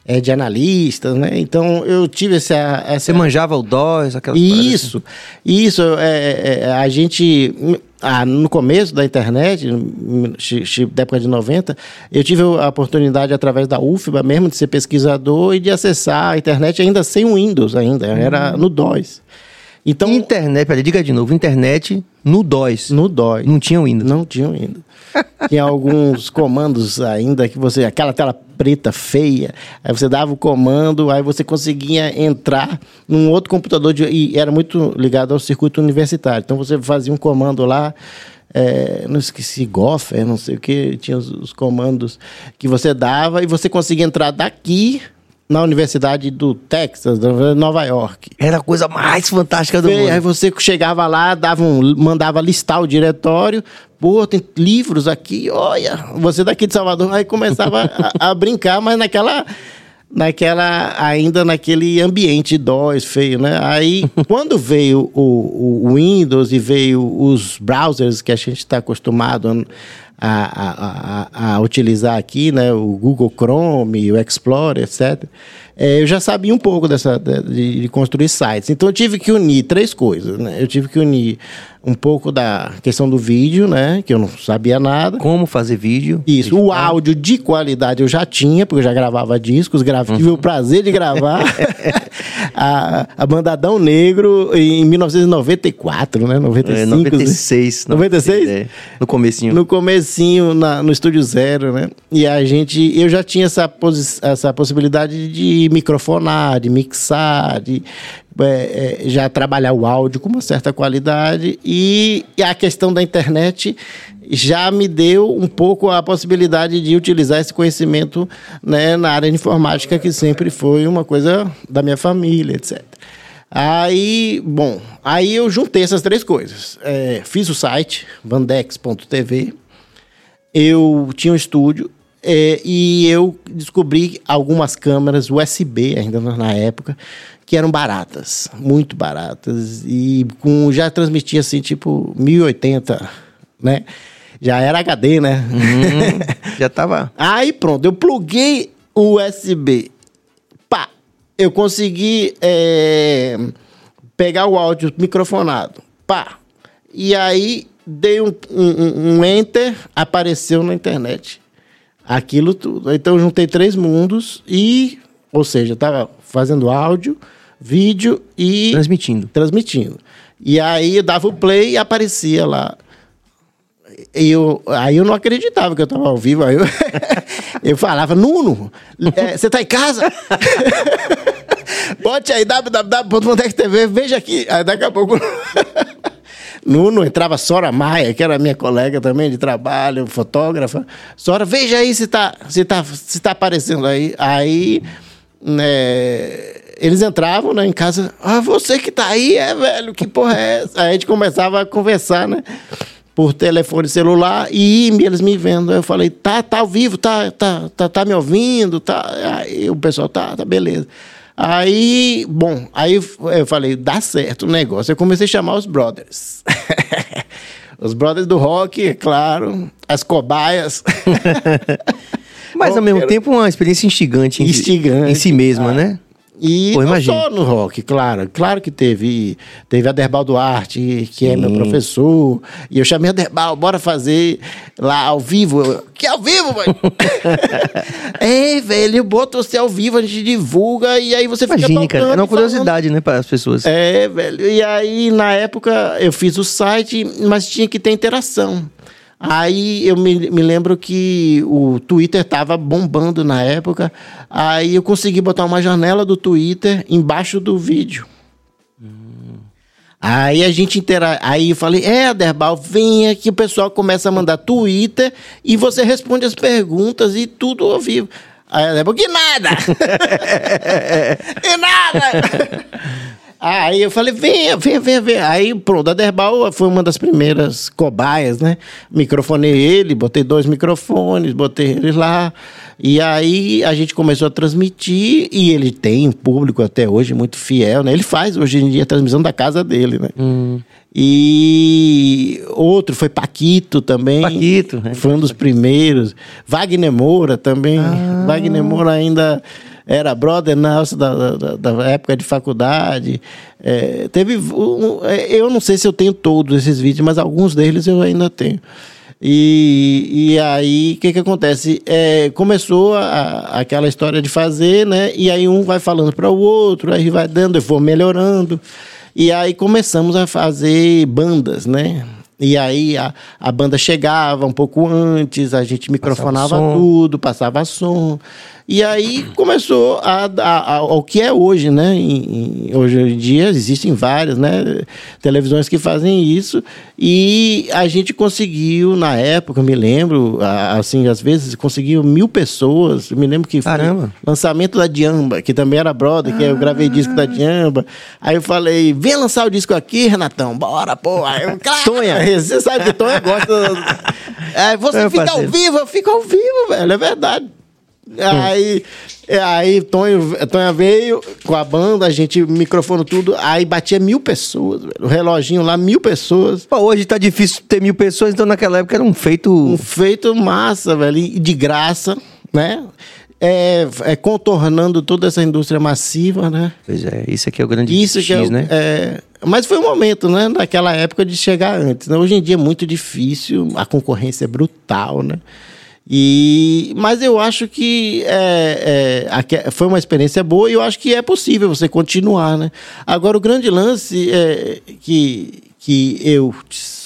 é, é de analistas, né? Então eu tive essa. essa Você manjava o DOS, aquelas assim? isso, isso. É, é, a gente, ah, no começo da internet, da época de 90, eu tive a oportunidade, através da UFBA mesmo, de ser pesquisador e de acessar a internet ainda sem o Windows, ainda, era no DOS. Então, Internet, peraí, diga de novo. Internet no DOS. no DOS. Não tinha Windows. Não tinham ainda. Tinha alguns comandos ainda que você. Aquela tela preta feia. Aí você dava o comando, aí você conseguia entrar num outro computador de, e era muito ligado ao circuito universitário. Então você fazia um comando lá. é, não esqueci, Gopher, não sei o que, tinha os, os comandos que você dava e você conseguia entrar daqui na Universidade do Texas, Nova York. Era a coisa mais fantástica do Bem, mundo. Aí você chegava lá, dava um, mandava listar o diretório. Pô, tem livros aqui, olha. Você daqui de Salvador, aí começava a, a brincar, mas naquela. Naquela, ainda naquele ambiente DOS feio, né? Aí, quando veio o, o Windows e veio os browsers que a gente está acostumado a, a, a, a utilizar aqui, né? O Google Chrome, o Explorer, etc. É, eu já sabia um pouco dessa, de, de construir sites. Então, eu tive que unir três coisas, né? Eu tive que unir um pouco da questão do vídeo, né? Que eu não sabia nada. Como fazer vídeo. Isso, o áudio de qualidade eu já tinha, porque eu já gravava discos, grava, tive o prazer de gravar a, a Bandadão Negro em 1994, né? 95. É, 96. não, 96? é, no comecinho. No comecinho, na- no Estúdio Zero, né? E a gente... Eu já tinha essa, posi- essa possibilidade de microfonar, de mixar, de... é, é, já trabalhar o áudio com uma certa qualidade e, e a questão da internet já me deu um pouco a possibilidade de utilizar esse conhecimento né, na área de informática, que sempre foi uma coisa da minha família, etc. Aí, bom, aí eu juntei essas três coisas. É, fiz o site, vandex.tv, eu tinha um estúdio é, e eu descobri algumas câmeras USB, ainda na época, que eram baratas, muito baratas, e com, já transmitia assim, tipo, 1080, né? Já era HD, né? Hum, já tava. Aí pronto, eu pluguei o USB. Pá! Eu consegui é, pegar o áudio microfonado. Pá! E aí dei um, um- um enter, apareceu na internet. Aquilo tudo. Então eu juntei três mundos e, ou seja, tava fazendo áudio, vídeo e Transmitindo. transmitindo. E aí eu dava o play e aparecia lá. E eu, aí eu não acreditava que eu estava ao vivo. Aí eu, eu falava, Nuno, é, você está em casa? Bote aí www.montec.tv, veja aqui. Aí daqui a pouco. Nuno entrava Sora Maia, que era minha colega também de trabalho, fotógrafa. Sora, veja aí se tá, se tá, se tá aparecendo aí. Aí né, eles entravam né, em casa. Ah, você que tá aí, é velho, que porra é essa? Aí a gente começava a conversar, né? Por telefone celular e eles me vendo. Aí eu falei, tá, tá ao vivo, tá, tá, tá, tá me ouvindo, tá. Aí o pessoal, tá, tá, beleza. Aí, bom, aí eu falei, dá certo o negócio. Eu comecei a chamar os brothers. os brothers do rock, é claro, as cobaias. Mas ao mesmo tempo uma experiência instigante. em si- Instigante, Em si mesma, ah. né? E Pô, não só no rock, claro. Claro que teve. Teve Aderbal Duarte, que é meu Sim. professor. E eu chamei Aderbal, bora fazer lá ao vivo. Eu, que ao vivo, mano? é, velho, eu boto você ao vivo, a gente divulga e aí você fica Imagine, cara. tocando Era uma e falando. curiosidade, né, para as pessoas. É, velho. E aí, na época, eu fiz o site, mas tinha que ter interação. Aí eu me, me lembro que o Twitter tava bombando na época. Aí eu consegui botar uma janela do Twitter embaixo do vídeo. Aí a gente intera... Aí eu falei, é, Aderbal, venha que o pessoal começa a mandar Twitter e você responde as perguntas e tudo ao vivo. Aí Aderbal, que nada! que nada! Aí eu falei, venha, venha, venha, venha. Aí, pronto, a Derbal foi uma das primeiras cobaias, né? Microfonei ele, botei dois microfones, botei ele lá. E aí a gente começou a transmitir e ele tem um público até hoje muito fiel, né? Ele faz hoje em dia a transmissão da casa dele, né? Hum. E outro foi Paquito também. Paquito, né? Foi um dos primeiros. Wagner Moura também. Wagner Moura ainda era brother nosso da, da, da época de faculdade. É, teve. um- é, eu não sei se eu tenho todos esses vídeos, mas alguns deles eu ainda tenho. E, e aí, o que que acontece? É, começou a- aquela história de fazer, né? E aí um vai falando para o outro, aí vai dando, eu vou melhorando. E aí começamos a fazer bandas, né? E aí a, a banda chegava um pouco antes, a gente microfonava som. tudo, passava som. E aí começou a, a, a- o que é hoje, né? Em- em- hoje em dia existem várias né? televisões que fazem isso. E a gente conseguiu, na época, eu me lembro, assim, às vezes conseguiu mil pessoas. Eu me lembro que foi Caramba. lançamento da Diamba, que também era brother, que eu gravei disco da Diamba. Aí eu falei, vem lançar o disco aqui, Renatão, bora, pô. Aí eu, Tonha. Você sabe que Tonha gosta. Aí você É, fica ao vivo, eu fico ao vivo, velho, é verdade. Aí, é, aí Tonho, Tonha veio com a banda, a gente microfone tudo, aí batia mil pessoas, velho. O reloginho lá, mil pessoas. Pô, hoje tá difícil ter mil pessoas, então naquela época era um feito. Um feito massa, velho, e de graça, né? É, é contornando toda essa indústria massiva, né? Pois é, isso aqui é o grande Isso X, que é, né? é, Mas foi um momento, né? Naquela época de chegar antes. né? Hoje em dia é muito difícil, a concorrência é brutal, né? E, mas eu acho que é, é, aque- foi uma experiência boa e eu acho que é possível você continuar, né? Agora, o grande lance é, que, que eu,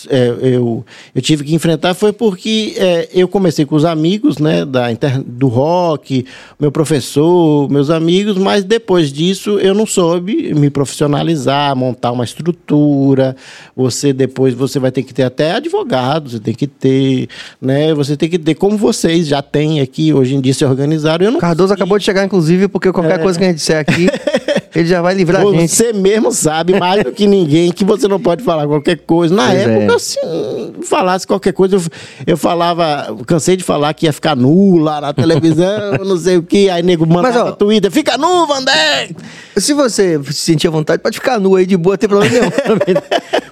é, eu, eu tive que enfrentar foi porque é, eu comecei com os amigos né, da, inter- do rock, meu professor, meus amigos, mas depois disso eu não soube me profissionalizar, montar uma estrutura. Você depois você vai ter que ter até advogado, você tem que ter, né? Você tem que ter, como vocês já têm aqui, hoje em dia se organizaram. Eu não Cardoso acabou de chegar, inclusive, porque qualquer coisa que a gente disser aqui, ele já vai livrar a gente. Você mesmo sabe mais do que ninguém que você não pode falar qualquer coisa. Na Pois época, é. assim, falasse qualquer coisa, eu, eu falava, cansei de falar que ia ficar nu lá na televisão, não sei o que, aí nego mandava ó, no Twitter, fica nu, Vandé! Se você se sentir vontade, pode ficar nu aí de boa, não tem problema nenhum.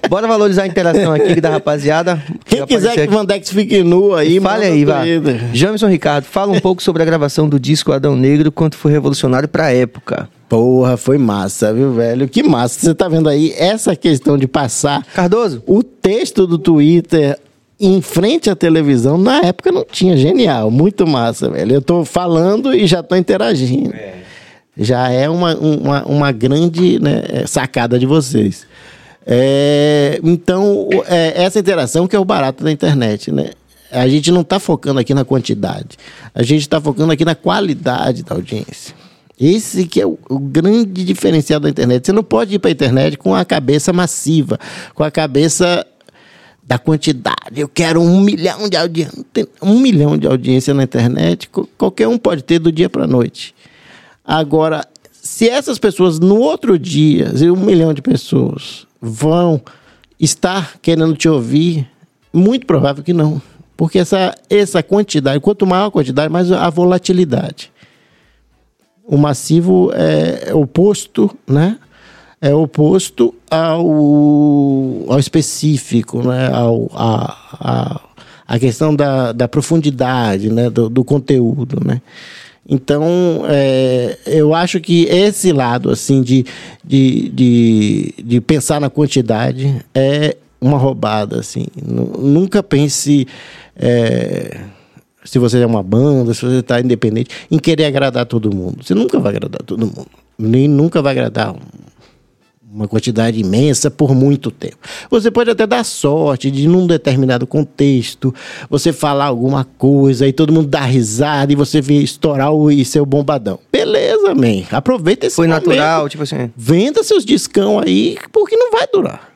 Bora valorizar a interação aqui da rapaziada. Quem quiser que aqui. Vandex fique nu aí, Fale aí, vai. Jamison Ricardo, fala um pouco sobre a gravação do disco Adão Negro, quanto foi revolucionário pra época. Porra, foi massa, viu, velho? Que massa. Você tá vendo aí essa questão de passar Cardoso, o texto do Twitter em frente à televisão, na época não tinha. Genial, muito massa, velho. Eu tô falando e já tô interagindo. Já é uma, uma, uma grande né, sacada de vocês. É, então, é, essa interação que é o barato da internet, né? A gente não está focando aqui na quantidade, a gente está focando aqui na qualidade da audiência. Esse que é o, o grande diferencial da internet. Você não pode ir para a internet com a cabeça massiva, com a cabeça da quantidade. Eu quero um milhão de audiência. Um milhão de audiência na internet, qualquer um pode ter do dia para a noite. Agora, se essas pessoas no outro dia, um milhão de pessoas vão estar querendo te ouvir, muito provável que não. Porque essa, essa quantidade, quanto maior a quantidade, mais a volatilidade. O massivo é oposto, né? É oposto ao, ao específico, né? Ao, a, a, a questão da, da profundidade, né? Do, do conteúdo, né? Então, é, eu acho que esse lado, assim, de, de, de, de pensar na quantidade é uma roubada, assim. Nu- Nunca pense... é, se você é uma banda, se você está independente, em querer agradar todo mundo. Você nunca vai agradar todo mundo. Nem nunca vai agradar um- uma quantidade imensa por muito tempo. Você pode até dar sorte de, num determinado contexto, você falar alguma coisa e todo mundo dá risada e você vir estourar o, e ser o bombadão. Beleza, man. Aproveita esse foi momento. natural, tipo assim. Venda seus discão aí, porque não vai durar.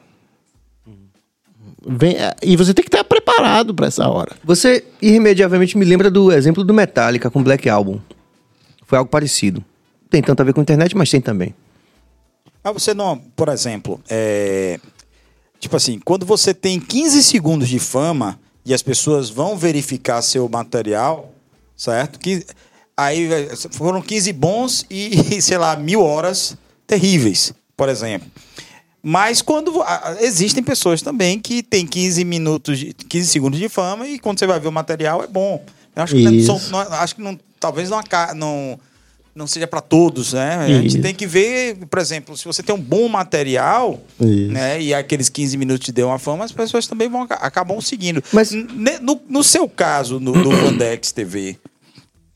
Vem, e você tem que estar preparado para essa hora. Você irremediavelmente me lembra do exemplo do Metallica com Black Album. Foi algo parecido. Tem tanto a ver com a internet, mas tem também. Mas você não, por exemplo, é, tipo assim, quando você tem 15 segundos de fama e as pessoas vão verificar seu material, certo? Que aí é, foram 15 bons e, sei lá, mil horas terríveis, por exemplo. Mas quando existem pessoas também que têm 15 minutos, de, 15 segundos de fama e quando você vai ver o material é bom. Eu acho que, são- não- acho que não, talvez não, não, não seja para todos, né? A gente Isso. tem que ver, por exemplo, se você tem um bom material, Isso. né? E aqueles 15 minutos te deu uma fama, as pessoas também vão aca- acabam seguindo. Mas- no, no seu caso, no, no Vandex TV,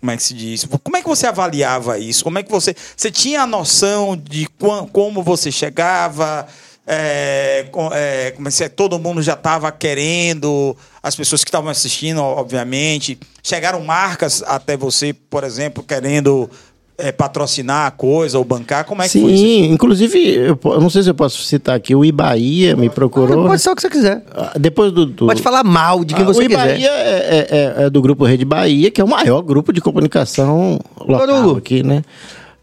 como é que se diz? Como é que você avaliava isso? Como é que você. Você tinha a noção de quan- como você chegava? É, é, como é é? todo mundo já estava querendo, as pessoas que estavam assistindo, obviamente. Chegaram marcas até você, por exemplo, querendo é, patrocinar a coisa ou bancar. Como é que foi isso? Sim, inclusive, eu, não sei se eu posso citar aqui, o Ibaía me procurou. Pode ser o que você quiser. Ah, Depois do. do- Pode falar mal de quem Ah, você o quiser. Ibaía é, é- é- é do grupo Rede Bahia, que é o maior grupo de comunicação local aqui, né?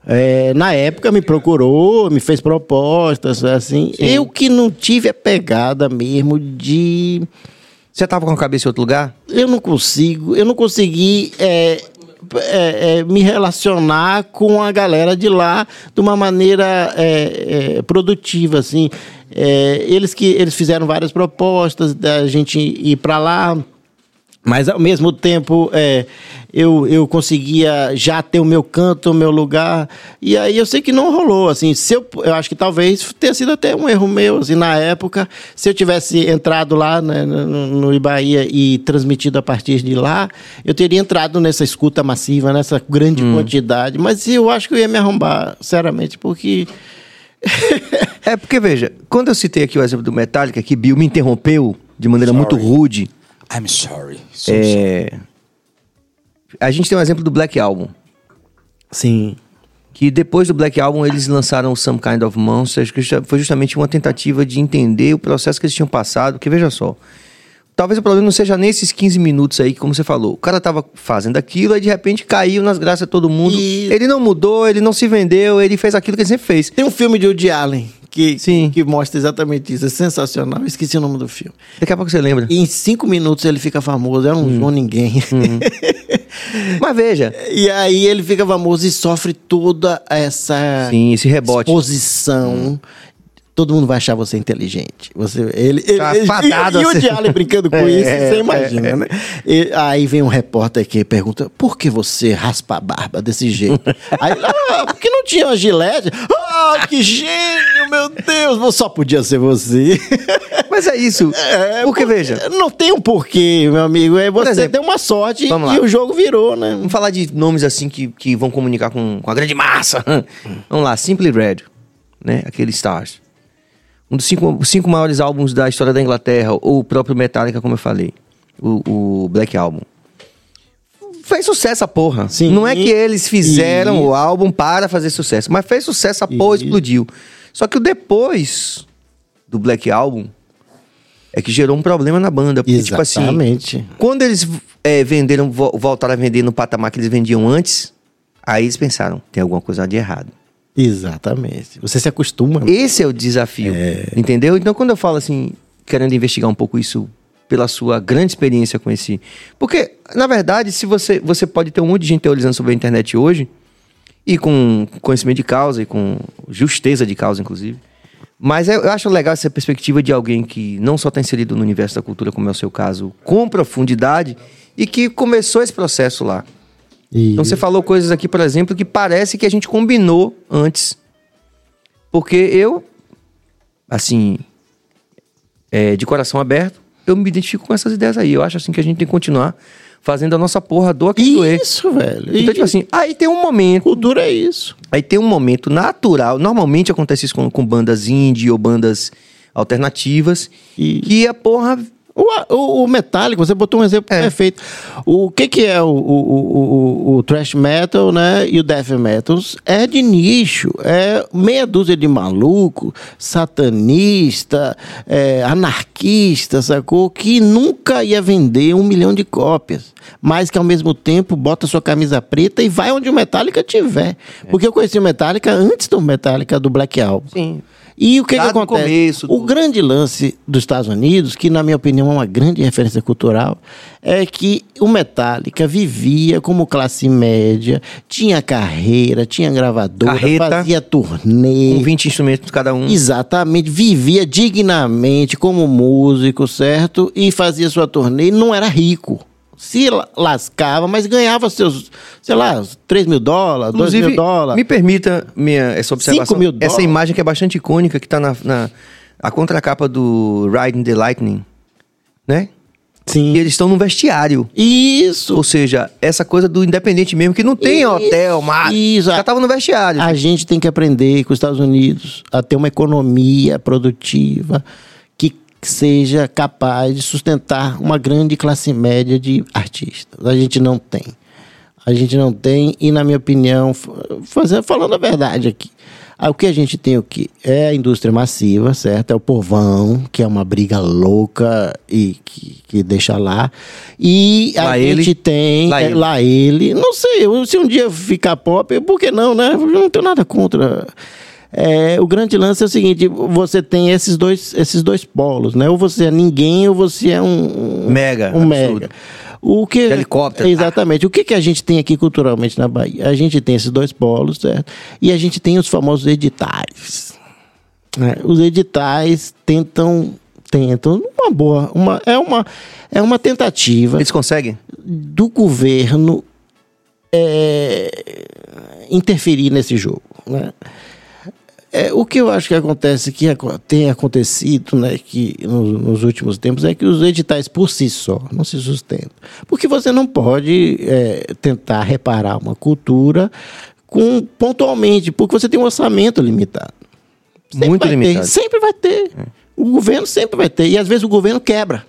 É, na época me procurou, me fez propostas, assim. Eu que não tive a pegada mesmo de. Você tava com a cabeça em outro lugar? Eu não consigo, eu não consegui é, é, é, me relacionar com a galera de lá de uma maneira é, é, produtiva, assim. É, eles que eles fizeram várias propostas da gente ir para lá, mas ao mesmo tempo é, eu, eu conseguia já ter o meu canto, o meu lugar. E aí eu sei que não rolou. Assim, se eu, eu acho que talvez tenha sido até um erro meu, assim, na época. Se eu tivesse entrado lá né, no, no Ibaía e transmitido a partir de lá, eu teria entrado nessa escuta massiva, nessa grande quantidade. Mas eu acho que eu ia me arrombar, sinceramente, porque. É porque, veja, quando eu citei aqui o exemplo do Metallica, que Bill me interrompeu de maneira muito Sorry. rude, I'm sorry. So sorry. é... a gente tem um exemplo do Black Album. Sim. Que depois do Black Album eles lançaram o Some Kind of Monsters, que foi justamente uma tentativa de entender o processo que eles tinham passado. Porque veja só, talvez o problema não seja nesses 15 minutos aí, que como você falou, o cara tava fazendo aquilo, aí de repente caiu nas graças de todo mundo. E- Ele não mudou, ele não se vendeu, ele fez aquilo que ele sempre fez. Tem um filme de Woody Allen que, Sim. que mostra exatamente isso. É sensacional. Eu esqueci o nome do filme. Daqui a pouco você lembra. E em cinco minutos ele fica famoso. É um João Ninguém. Mas veja, e aí ele fica famoso e sofre toda essa sim, esse rebote. exposição. Todo mundo vai achar você inteligente. Você, ele, Tá ele- fadado e, e a o Diallo brincando com É, isso, é, você imagina, né? E aí vem um repórter que pergunta: por que você raspa a barba desse jeito? aí, ah, porque não tinha uma gilete. Ah, que gênio, meu Deus! Só podia ser você. Mas é isso. É, Porque, por- veja, Não tem um porquê, meu amigo. É você exemplo, deu uma sorte e o jogo virou, né? vamos falar de nomes assim que, que vão comunicar com, com a grande massa. vamos lá, Simply Red, né? Aquele Stars. Um dos cinco, cinco maiores álbuns da história da Inglaterra, ou o próprio Metallica, como eu falei. O, o Black Album. Fez sucesso a porra. Sim. Não é que eles fizeram Isso. o álbum para fazer sucesso, mas fez sucesso a porra, Isso. explodiu. Só que o depois do Black Album é que gerou um problema na banda. Porque, tipo assim, Exatamente. quando eles é, venderam, vo- voltaram a vender no patamar que eles vendiam antes, aí eles pensaram, tem alguma coisa de errado. Exatamente. Você se acostuma. né? Esse é o desafio, entendeu? Então, quando eu falo assim, querendo investigar um pouco isso pela sua grande experiência com esse... Porque, na verdade, se você, você pode ter um monte de gente teorizando sobre a internet hoje, e com conhecimento de causa, e com justeza de causa, inclusive. Mas eu eu acho legal essa perspectiva de alguém que não só está inserido no universo da cultura, como é o seu caso, com profundidade, e que começou esse processo lá. E- Então você falou coisas aqui, por exemplo, que parece que a gente combinou antes. Porque eu, assim, é, de coração aberto, eu me identifico com essas ideias aí. Eu acho assim que a gente tem que continuar fazendo a nossa porra do aqui doer. Isso, velho. Então, tipo assim, aí tem um momento, cultura é isso. aí tem um momento natural. Normalmente acontece isso com, com bandas indie ou bandas alternativas. E- Que a porra O, o, o Metallica, você botou um exemplo É. perfeito. O que, que é o, o, o, o, o thrash metal, né? E o death metal? É de nicho. É meia dúzia de maluco, satanista, é, anarquista, sacou? Que nunca ia vender um milhão de cópias. Mas que ao mesmo tempo bota sua camisa preta e vai onde o Metallica tiver. Porque eu conheci o Metallica antes do Metallica do Black Album. Sim. E o que, que acontece? começo o grande lance dos Estados Unidos, que na minha opinião é uma grande referência cultural, é que o Metallica vivia como classe média, tinha carreira, tinha gravadora, Carreta. fazia turnê. Com 20 instrumentos cada um. Exatamente, vivia dignamente como músico, certo? E fazia sua turnê, e não era rico. Se la- lascava, mas ganhava seus, sei lá, 3 mil dólares, 2 Inclusive, mil dólares. me permita minha, essa observação. Mil Essa dólares. imagem que é bastante icônica, que tá na, na a contracapa do Riding the Lightning, né? Sim. E eles estão no vestiário. Isso. Ou seja, essa coisa do independente mesmo, que não tem Isso, hotel, mar. isso. Já tava no vestiário. A gente tem que aprender com os Estados Unidos a ter uma economia produtiva que seja capaz de sustentar uma grande classe média de artistas. A gente não tem. A gente não tem, e na minha opinião, f- fazer, falando a verdade aqui, ah, o que a gente tem o quê? É a indústria massiva, certo? É o povão, que é uma briga louca e que, que deixa lá. E a Lá gente ele. tem. Lá é, ele. lá ele. Não sei, eu- se um dia ficar pop, por que não, né? Eu não tenho nada contra. É, o grande lance é o seguinte: você tem esses dois, esses dois polos, né? Ou você é ninguém, ou você é um. Mega, Um absurdo. mega. O que, De helicóptero. Exatamente. O que, que a gente tem aqui culturalmente na Bahia? A gente tem esses dois polos, certo? E a gente tem os famosos editais. né? Os editais tentam. Tentam, uma boa. Uma, é, uma, é uma tentativa Eles conseguem? do governo é, interferir nesse jogo. Né? É, o que eu acho que acontece, que tem acontecido né, que nos, nos últimos tempos, é que os editais por si só não se sustentam. Porque você não pode é, tentar reparar uma cultura com, pontualmente, porque você tem um orçamento limitado. Sempre Muito vai ter, limitado. sempre vai ter. O governo sempre vai ter. E às vezes o governo quebra.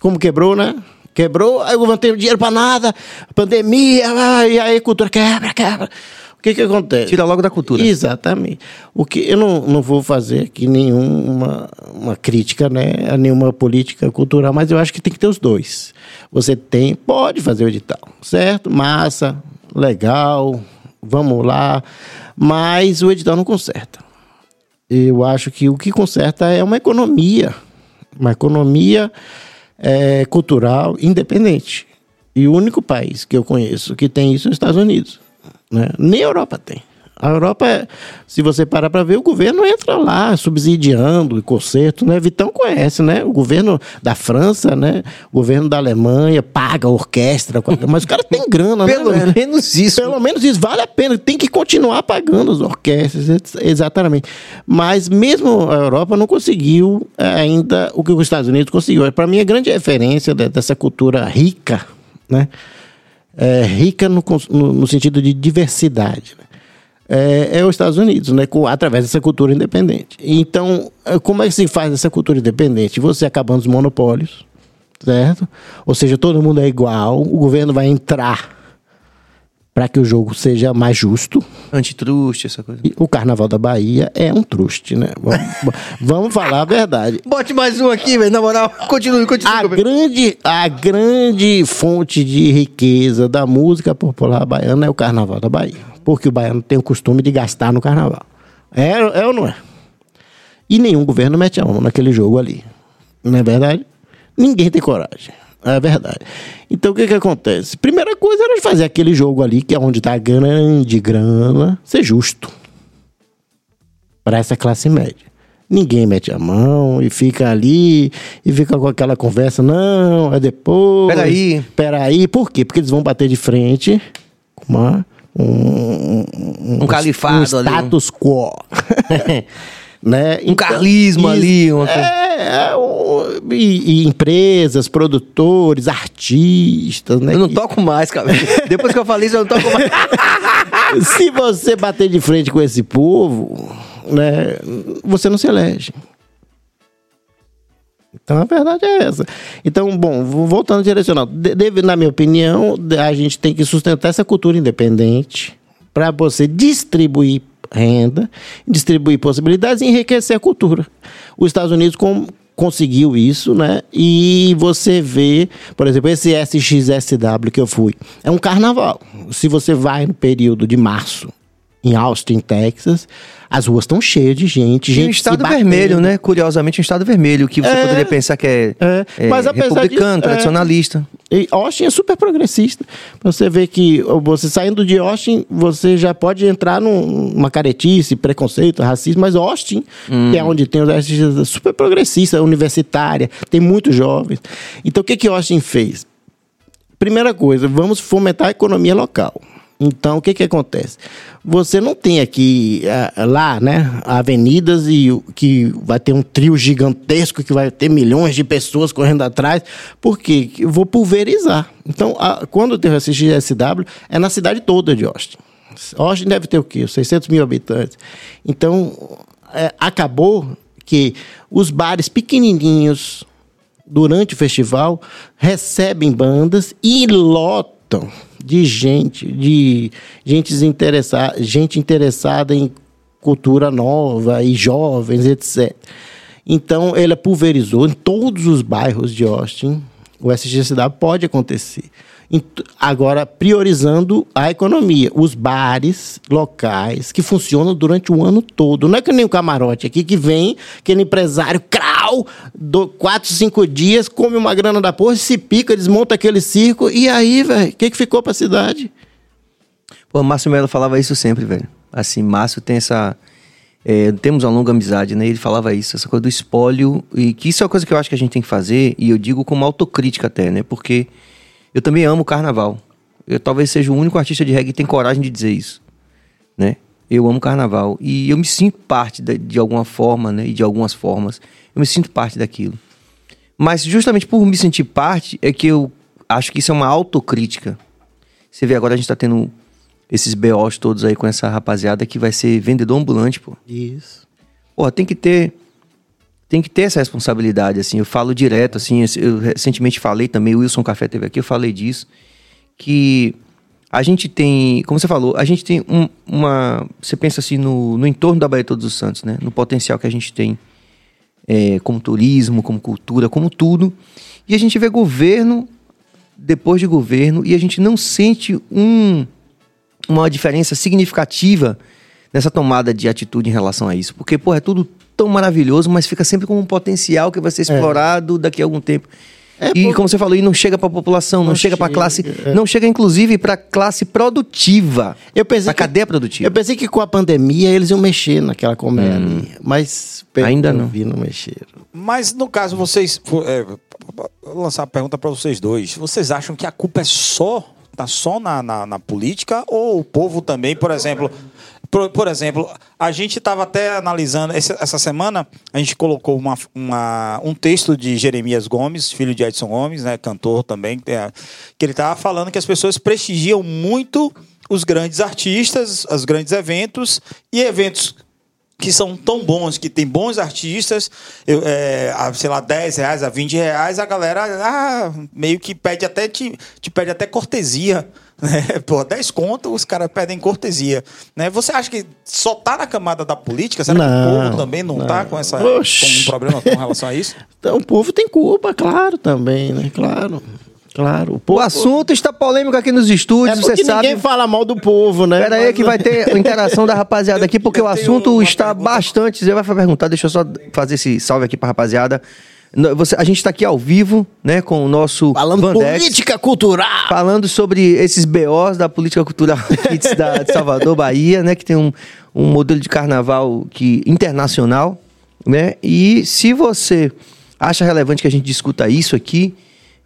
Como quebrou, né? Quebrou, aí o governo não tem dinheiro pra nada, pandemia, ah, e aí a cultura quebra, quebra. O que que acontece? Tira logo da cultura. Exatamente. O que eu não, não vou fazer aqui nenhuma uma crítica, né, a nenhuma política cultural, mas eu acho que tem que ter os dois. Você tem, pode fazer o edital, certo? Massa, legal, vamos lá, mas o edital não conserta. Eu acho que o que conserta é uma economia, uma economia eh, cultural independente. E o único país que eu conheço que tem isso é os Estados Unidos. Né? Nem a Europa tem. A Europa, é- se você parar para ver, o governo entra lá subsidiando o conserto, né? Vitão conhece, né? O governo da França, né? O governo da Alemanha paga a orquestra, mas o cara tem grana, Pelo né? velho? menos isso. Pelo menos isso vale a pena. Tem que continuar pagando as orquestras, ex- exatamente. Mas mesmo a Europa não conseguiu eh, ainda o que os Estados Unidos conseguiu. Para mim, a grande referência de- dessa cultura rica, né? É, rica no, no- no sentido de diversidade. né? É, é os Estados Unidos, né? Com, através dessa cultura independente. Então, eh, como é que se faz essa cultura independente? Você acabando os monopólios, certo? Ou seja, todo mundo é igual, o governo vai entrar para que o jogo seja mais justo. Antitruste, essa coisa. E o Carnaval da Bahia é um truste, né? Vamos, vamos falar a verdade. Bote mais um aqui, velho. Na moral, continue, continue. A grande, a grande fonte de riqueza da música popular baiana é o Carnaval da Bahia. Porque o baiano tem o costume de gastar no Carnaval. É, é ou não é? E nenhum governo mete a mão naquele jogo ali. Não é verdade? Ninguém tem coragem. É verdade. Então o que que acontece? Primeira coisa era fazer aquele jogo ali, que é onde a grande grana, ser justo. Para essa classe média. Ninguém mete a mão e fica ali e fica com aquela conversa, não, é depois. Peraí. Peraí, por quê? Porque eles vão bater de frente com uma, um, um, Um califado um ali, um- status quo. né? Um carlismo ali, uma. É, é, um- e, e empresas, produtores, artistas, né? Eu não toco mais, cara. Depois que eu falei isso, eu não toco mais. Se você bater de frente com esse povo, né, você não se elege. Então a verdade é essa. Então, bom, voltando ao direcional, deve, na minha opinião, a gente tem que sustentar essa cultura independente para você distribuir renda, distribuir possibilidades e enriquecer a cultura. Os Estados Unidos com, conseguiu isso, né? E você vê, por exemplo, esse SXSW que eu fui, é um carnaval. Se você vai no período de março em Austin, Texas, as ruas estão cheias de gente, gente. um estado vermelho, né? Curiosamente, um estado vermelho, que você é, poderia pensar que é, é, é mas republicano, de, é, tradicionalista. E Austin é super progressista. Você vê que você saindo de Austin, você já pode entrar numa caretice, preconceito, racismo, mas Austin, hum. que é onde tem os super progressista, universitária, tem muitos jovens. Então, o que, que Austin fez? Primeira coisa, vamos fomentar a economia local. Então, o que que acontece? Você não tem aqui, uh, lá, né, avenidas e que vai ter um trio gigantesco que vai ter milhões de pessoas correndo atrás, porque eu vou pulverizar. Então, a, quando tem esse GSW, é na cidade toda de Austin. Austin deve ter o quê? 600 mil habitantes. Então, é, acabou que os bares pequenininhos, durante o festival, recebem bandas e lotam de gente, de gente interessada, gente interessada em cultura nova e jovens, etc. Então, ele pulverizou em todos os bairros de Austin. O SGCW pode acontecer. Agora, priorizando a economia, os bares locais que funcionam durante o ano todo. Não é que nem o camarote aqui que vem, aquele empresário crau, do, quatro, cinco dias, come uma grana da porra, se pica, desmonta aquele circo, e aí, velho, o que, que ficou pra cidade? Pô, Márcio Melo falava isso sempre, velho. Assim, Márcio tem essa. É, temos uma longa amizade, né? Ele falava isso, essa coisa do espólio, e que isso é uma coisa que eu acho que a gente tem que fazer, e eu digo como autocrítica até, né? Porque eu também amo carnaval. Eu talvez seja o único artista de reggae que tem coragem de dizer isso, né? Eu amo carnaval e eu me sinto parte de, de alguma forma, né? E de algumas formas, eu me sinto parte daquilo. Mas justamente por me sentir parte é que eu acho que isso é uma autocrítica. Você vê agora a gente tá tendo esses BOs todos aí com essa rapaziada que vai ser vendedor ambulante, pô. Isso. Pô, tem que ter tem que ter essa responsabilidade, assim. Eu falo direto, assim. Eu recentemente falei também, o Wilson Café teve aqui, eu falei disso. Que a gente tem, como você falou, a gente tem um, uma. Você pensa assim no, no entorno da Bahia Todos os Santos, né? No potencial que a gente tem é, como turismo, como cultura, como tudo. E a gente vê governo depois de governo e a gente não sente um, uma diferença significativa nessa tomada de atitude em relação a isso. Porque, pô, é tudo tão maravilhoso, mas fica sempre com um potencial que vai ser é. explorado é. daqui a algum tempo. É, e como você falou, e não chega para a população, não, não chega, para a classe, é. não chega inclusive para a classe produtiva, eu pensei a cadeia produtiva. Eu pensei que com a pandemia eles iam mexer naquela comédia, hum. mas ainda não vi, não mexeram. Mas no caso vocês, é, vou lançar uma pergunta para vocês dois. Vocês acham que a culpa é só tá só na, na, na política ou o povo também, por exemplo? Por, por exemplo, a gente estava até analisando, essa, essa, semana, a gente colocou uma, uma, um texto de Jeremias Gomes, filho de Edson Gomes, né, cantor também, que ele estava falando que as pessoas prestigiam muito os grandes artistas, os grandes eventos e eventos que são tão bons, que tem bons artistas, eu, é, a, sei lá, 10 reais a 20 reais, a galera ah, meio que pede até, te, te pede até cortesia. Né? Pô, 10 contos, os caras pedem cortesia. Né? Você acha que só tá na camada da política? Será não, que o povo também não, não. tá com, essa, com um problema com relação a isso? Então, o povo tem culpa, claro, também, né? Claro. Claro. O, povo... o, assunto está polêmico aqui nos estúdios, é você sabe. ninguém fala mal do povo, né? Pera aí que vai ter interação da rapaziada aqui, porque o assunto está pergunta. bastante... Você vai perguntar, deixa eu só fazer esse salve aqui pra rapaziada. Você, a gente está aqui ao vivo, né, com o nosso falando Vandex, política cultural, falando sobre esses BOs da política cultural da, de Salvador, Bahia, né, que tem um, um modelo de carnaval que internacional, né? E se você acha relevante que a gente discuta isso aqui,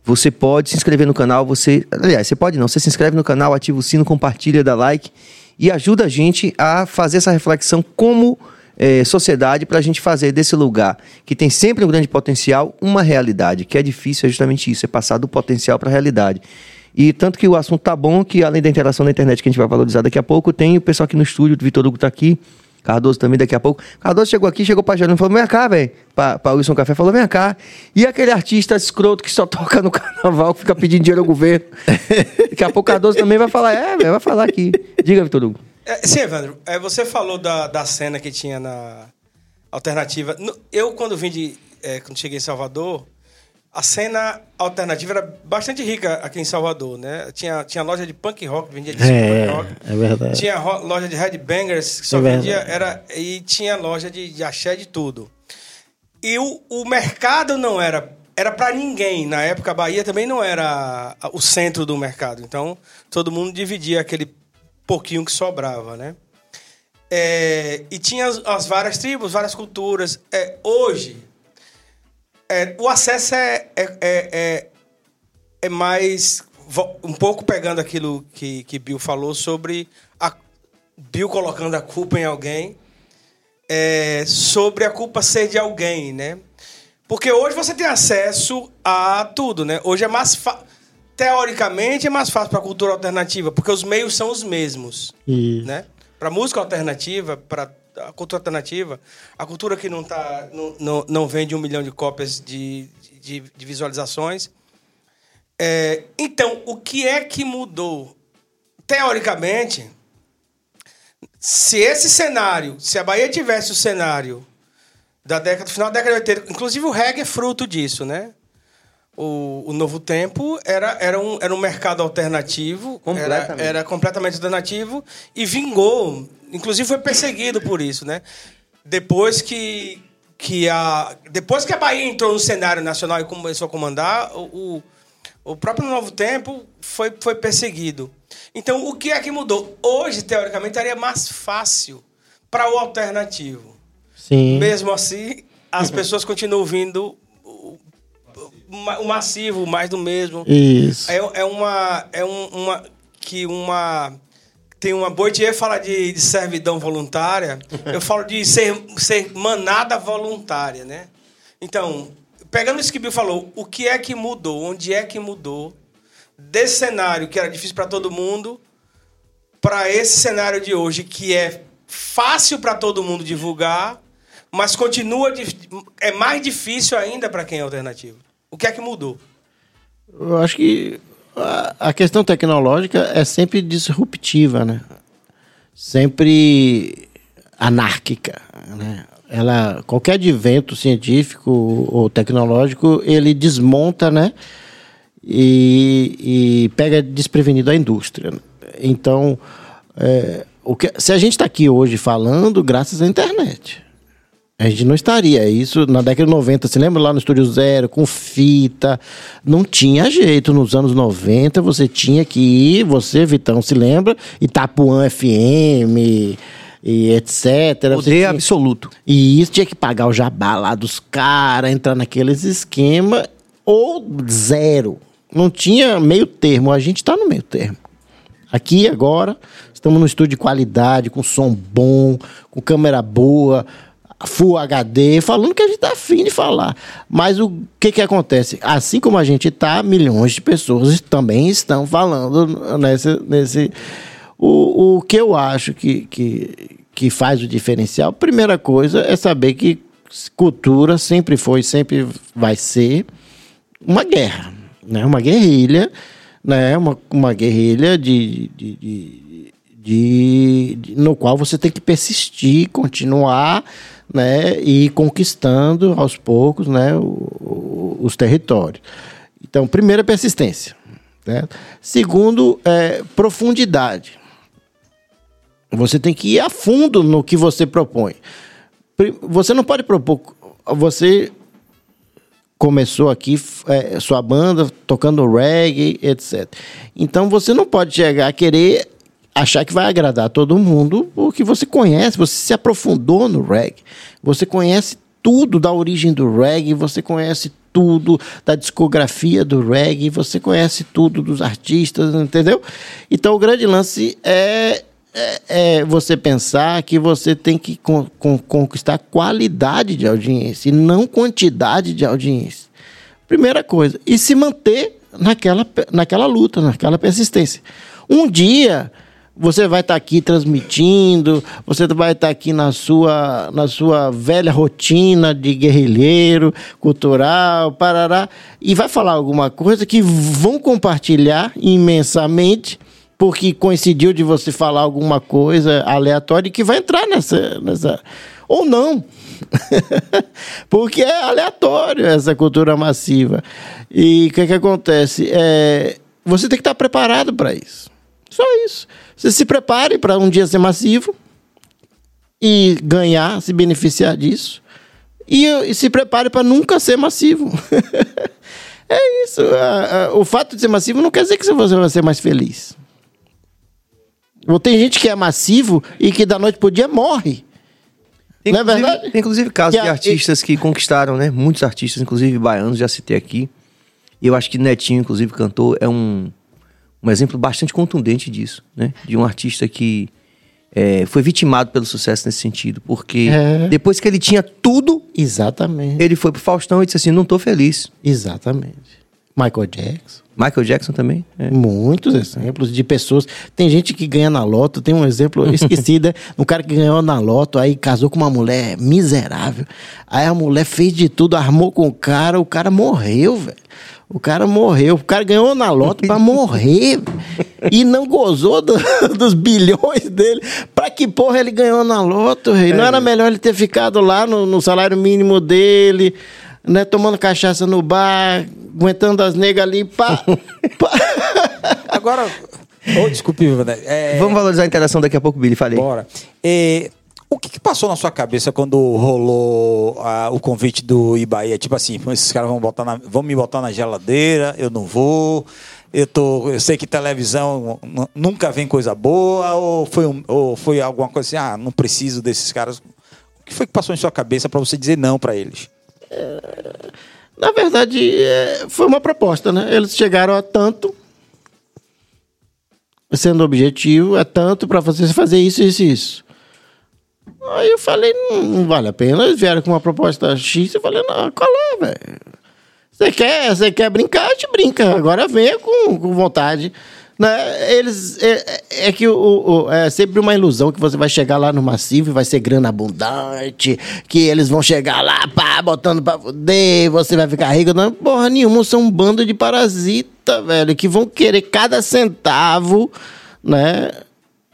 você pode se inscrever no canal, você, aliás, você pode não, você se inscreve no canal, ativa o sino, compartilha, dá like e ajuda a gente a fazer essa reflexão como é, sociedade para a gente fazer desse lugar que tem sempre um grande potencial uma realidade, que é difícil é justamente isso, é passar do potencial para a realidade. E tanto que o assunto tá bom que além da interação na internet que a gente vai valorizar daqui a pouco, tem o pessoal aqui no estúdio, o Vitor Hugo está aqui, Cardoso também daqui a pouco. Cardoso chegou aqui, chegou pra Jerônimo e falou: vem cá, velho. Pra, Wilson Café falou: vem cá. E aquele artista escroto que só toca no carnaval, que fica pedindo dinheiro ao governo. daqui a pouco Cardoso também vai falar: é, vai falar aqui. Diga, Vitor Hugo. É, sim, Evandro, é, você falou da, da cena que tinha na alternativa. Eu, quando vim de. é, quando cheguei em Salvador, a cena alternativa era bastante rica aqui em Salvador, né? Tinha, tinha loja de punk rock, vendia disco É, punk rock. é verdade. Tinha loja de headbangers que só É vendia. Era, e tinha loja de, de axé de tudo. E o, o mercado não era. Era para ninguém. Na época, a Bahia também não era o centro do mercado. Então, todo mundo dividia aquele pouquinho que sobrava, né? É, e tinha as, as várias tribos, várias culturas. É, hoje, é, o acesso é, é, é, é, é mais. Um pouco pegando aquilo que, que Bill falou sobre a, Bill colocando a culpa em alguém, é, sobre a culpa ser de alguém, né? Porque hoje você tem acesso a tudo, né? Hoje é mais fácil. Teoricamente é mais fácil para a cultura alternativa, porque os meios são os mesmos Isso. né? Para música alternativa, para a cultura alternativa, a cultura que não tá, não, não, não vende um milhão de cópias de, de, de visualizações. É, então, o que é que mudou? Teoricamente, se esse cenário, se a Bahia tivesse o cenário da década, final da década de 80, inclusive o reggae é fruto disso, né? O, o Novo Tempo era, era, um, era um mercado alternativo, era, Completamente. era completamente alternativo e vingou. Inclusive foi perseguido por isso, né? Depois que, que a depois que a Bahia entrou no cenário nacional e começou a comandar, o, o, o próprio Novo Tempo foi, foi perseguido. Então, o que é que mudou? Hoje, teoricamente, estaria mais fácil para o alternativo. Sim. Mesmo assim, as pessoas continuam ouvindo o- massivo, mais do mesmo. Isso. É, é uma. É um- uma. Que uma. Tem uma. Boitier fala de, de servidão voluntária. Eu falo de ser, ser manada voluntária, né? Então, pegando isso que o Bill falou, o que é que mudou? Onde é que mudou? Desse cenário que era difícil para todo mundo, para esse cenário de hoje que é fácil para todo mundo divulgar, mas continua. É mais difícil ainda para quem é alternativo. O que é que mudou? Eu acho que a, questão tecnológica é sempre disruptiva, né? Sempre anárquica, né? Ela, qualquer advento científico ou tecnológico, ele desmonta, né? E, e pega desprevenido a indústria. Então, é, o que, se a gente está aqui hoje falando, graças à internet. A gente não estaria. Isso na década de 90, você lembra lá no Estúdio Zero, com fita? Não tinha jeito. Nos anos 90, você tinha que ir, você, Vitão, se lembra? Itapuã FM e etc. Poder tinha- absoluto. e isso tinha que pagar o jabá lá dos caras, entrar naqueles esquema ou zero. Não tinha meio termo. A gente está no meio termo. Aqui agora, estamos num estúdio de qualidade, com som bom, com câmera boa, Full HD, falando que a gente tá afim de falar. Mas o que que acontece? Assim como a gente tá, milhões de pessoas também estão falando nesse... nesse o, o que eu acho que, que, que faz o diferencial, primeira coisa é saber que cultura sempre foi, sempre vai ser uma guerra, né? uma guerrilha, né? uma, uma guerrilha de, de, de, de- de- no qual você tem que persistir, continuar né? e conquistando aos poucos né? o- o- os territórios. Então, primeiro é persistência. Né? Segundo, é profundidade. Você tem que ir a fundo no que você propõe. Você não pode propor. Você começou aqui é, sua banda tocando reggae, etc. Então você não pode chegar a querer achar que vai agradar todo mundo, porque você conhece, você se aprofundou no reggae. Você conhece tudo da origem do reggae, você conhece tudo da discografia do reggae, você conhece tudo dos artistas, entendeu? Então o grande lance é é, é você pensar que você tem que con- con- conquistar qualidade de audiência e não quantidade de audiência. Primeira coisa. E se manter naquela, naquela luta, naquela persistência. Um dia Você vai estar aqui transmitindo, você vai estar aqui na sua, na sua velha rotina de guerrilheiro, cultural, parará, e vai falar alguma coisa que vão compartilhar imensamente, porque coincidiu de você falar alguma coisa aleatória que vai entrar nessa. nessa ou não. porque é aleatório essa cultura massiva. E o que, que acontece? É, você tem que estar preparado para isso. Só isso. Você se prepare para um dia ser massivo e ganhar, se beneficiar disso. E, e se prepare para nunca ser massivo. é isso. o fato de ser massivo não quer dizer que você vai ser mais feliz. Ou tem gente que é massivo e que da noite pro dia morre. Tem, não é verdade? Tem inclusive casos Que de a- artistas que conquistaram, né? Muitos artistas, inclusive baianos, já citei aqui. E eu acho que Netinho, inclusive, cantor, é um, um exemplo bastante contundente disso, né? De um artista que é, foi vitimado pelo sucesso nesse sentido. Porque É. depois que ele tinha tudo, Exatamente. ele foi pro Faustão e disse assim: não tô feliz. Exatamente. Michael Jackson. Michael Jackson também. é. Muitos exemplos de pessoas. Tem gente que ganha na loto. Tem um exemplo esquecido, é um cara que ganhou na loto, aí casou com uma mulher miserável. Aí a mulher fez de tudo, armou com o cara, o cara morreu, velho. O cara morreu. O cara ganhou na loto pra morrer. E não gozou do- dos bilhões dele. Pra que porra ele ganhou na loto, rei? Não era melhor ele ter ficado lá no, no salário mínimo dele, né? Tomando cachaça no bar, aguentando as negas ali, pá. pá. Agora. Ô, desculpe, Wander. É, Vamos valorizar a interação daqui a pouco, Billy. Falei. Bora. É, o que, que passou na sua cabeça quando rolou ah, o convite do Ibaía? Tipo assim, esses caras vão, botar na- vão me botar na geladeira, eu não vou. Eu, tô, eu sei que televisão nu- nunca vem coisa boa, ou foi, um- ou foi alguma coisa assim, ah, não preciso desses caras. O que foi que passou em sua cabeça para você dizer não para eles? Na verdade, é, foi uma proposta, né? Eles chegaram a tanto, sendo objetivo, é tanto para você fazer isso, isso e isso. Aí eu falei, não, não vale a pena. Eles vieram com uma proposta X, eu falei, não, qual é, velho? Você quer, você quer brincar, gente brinca. Agora venha com, com vontade. Né? Eles, é, é- é que o, o- é sempre uma ilusão que você vai chegar lá no massivo e vai ser grana abundante, que eles vão chegar lá, pá, botando pra fuder, você vai ficar rico. Não, porra nenhuma, são um bando de parasita, velho, que vão querer cada centavo, né?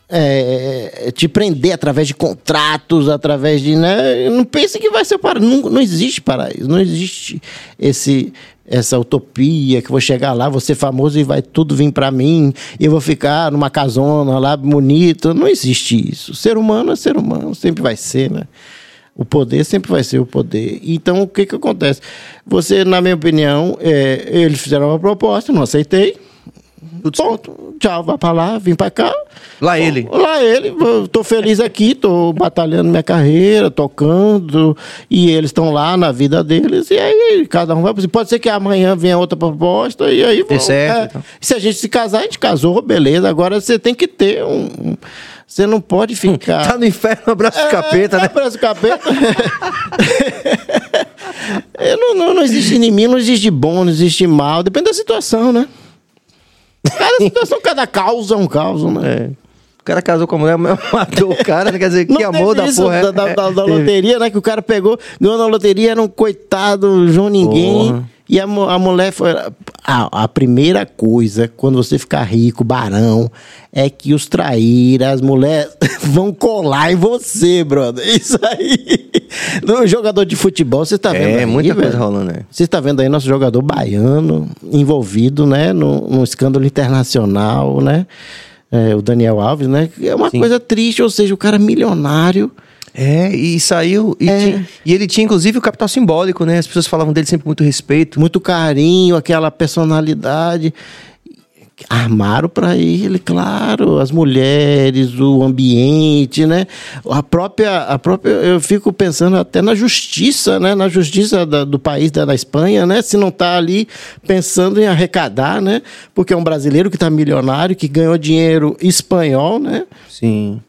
É, te prender através de contratos, através de. Né? Não pense que vai ser para. Não, não existe paraíso, não existe esse, essa utopia que vou chegar lá, vou ser famoso e vai tudo vir para mim, e eu vou ficar numa casona lá bonita. Não existe isso. Ser humano é ser humano, sempre vai ser, né? O poder sempre vai ser o poder. Então, o que que acontece? Você, na minha opinião, é, eles fizeram uma proposta, não aceitei. Pronto, tchau, vai pra lá, vim pra cá. Lá ele. Lá ele, tô feliz aqui, tô batalhando minha carreira, tocando, e eles estão lá na vida deles, e aí cada um vai. Pode ser que amanhã venha outra proposta, e aí vão- certo, é, então. Se a gente se casar, a gente casou, beleza. Agora você tem que ter um. Você não pode ficar. Tá no inferno, abraço de capeta, É, né? Abraço capeta. É, não, não, não existe inimigo, não existe bom, não existe mal. Depende da situação, né? Cada situação, cada causa é um caos, né? É. O cara casou com a mulher, matou o cara, né? quer dizer, que amor da isso porra. da, da- da- da teve. loteria, né? Que o cara pegou, ganhou na loteria, era um coitado João Ninguém. Porra. E a, a mulher foi. A, a primeira coisa, quando você ficar rico, barão, é que os traíras, as mulheres vão colar em você, brother. Isso aí. No jogador de futebol, você tá vendo. É, aí, muita coisa velho? rolando, né? Você está vendo aí nosso jogador baiano envolvido, né, no, num escândalo internacional, né? É, o Daniel Alves, né? É uma Sim. coisa triste, ou seja, o cara milionário. É, e saiu. E, É. tinha- e ele tinha, inclusive, o capital simbólico, né? As pessoas falavam dele sempre muito respeito. muito carinho, aquela personalidade. Armaram para ele, claro, as mulheres, o ambiente, né? A própria, a própria, eu fico pensando até na justiça, né? Na justiça da- do país da, da Espanha, né? Se não está ali pensando em arrecadar, né? Porque é um brasileiro que está milionário, que ganhou dinheiro espanhol, né? Sim.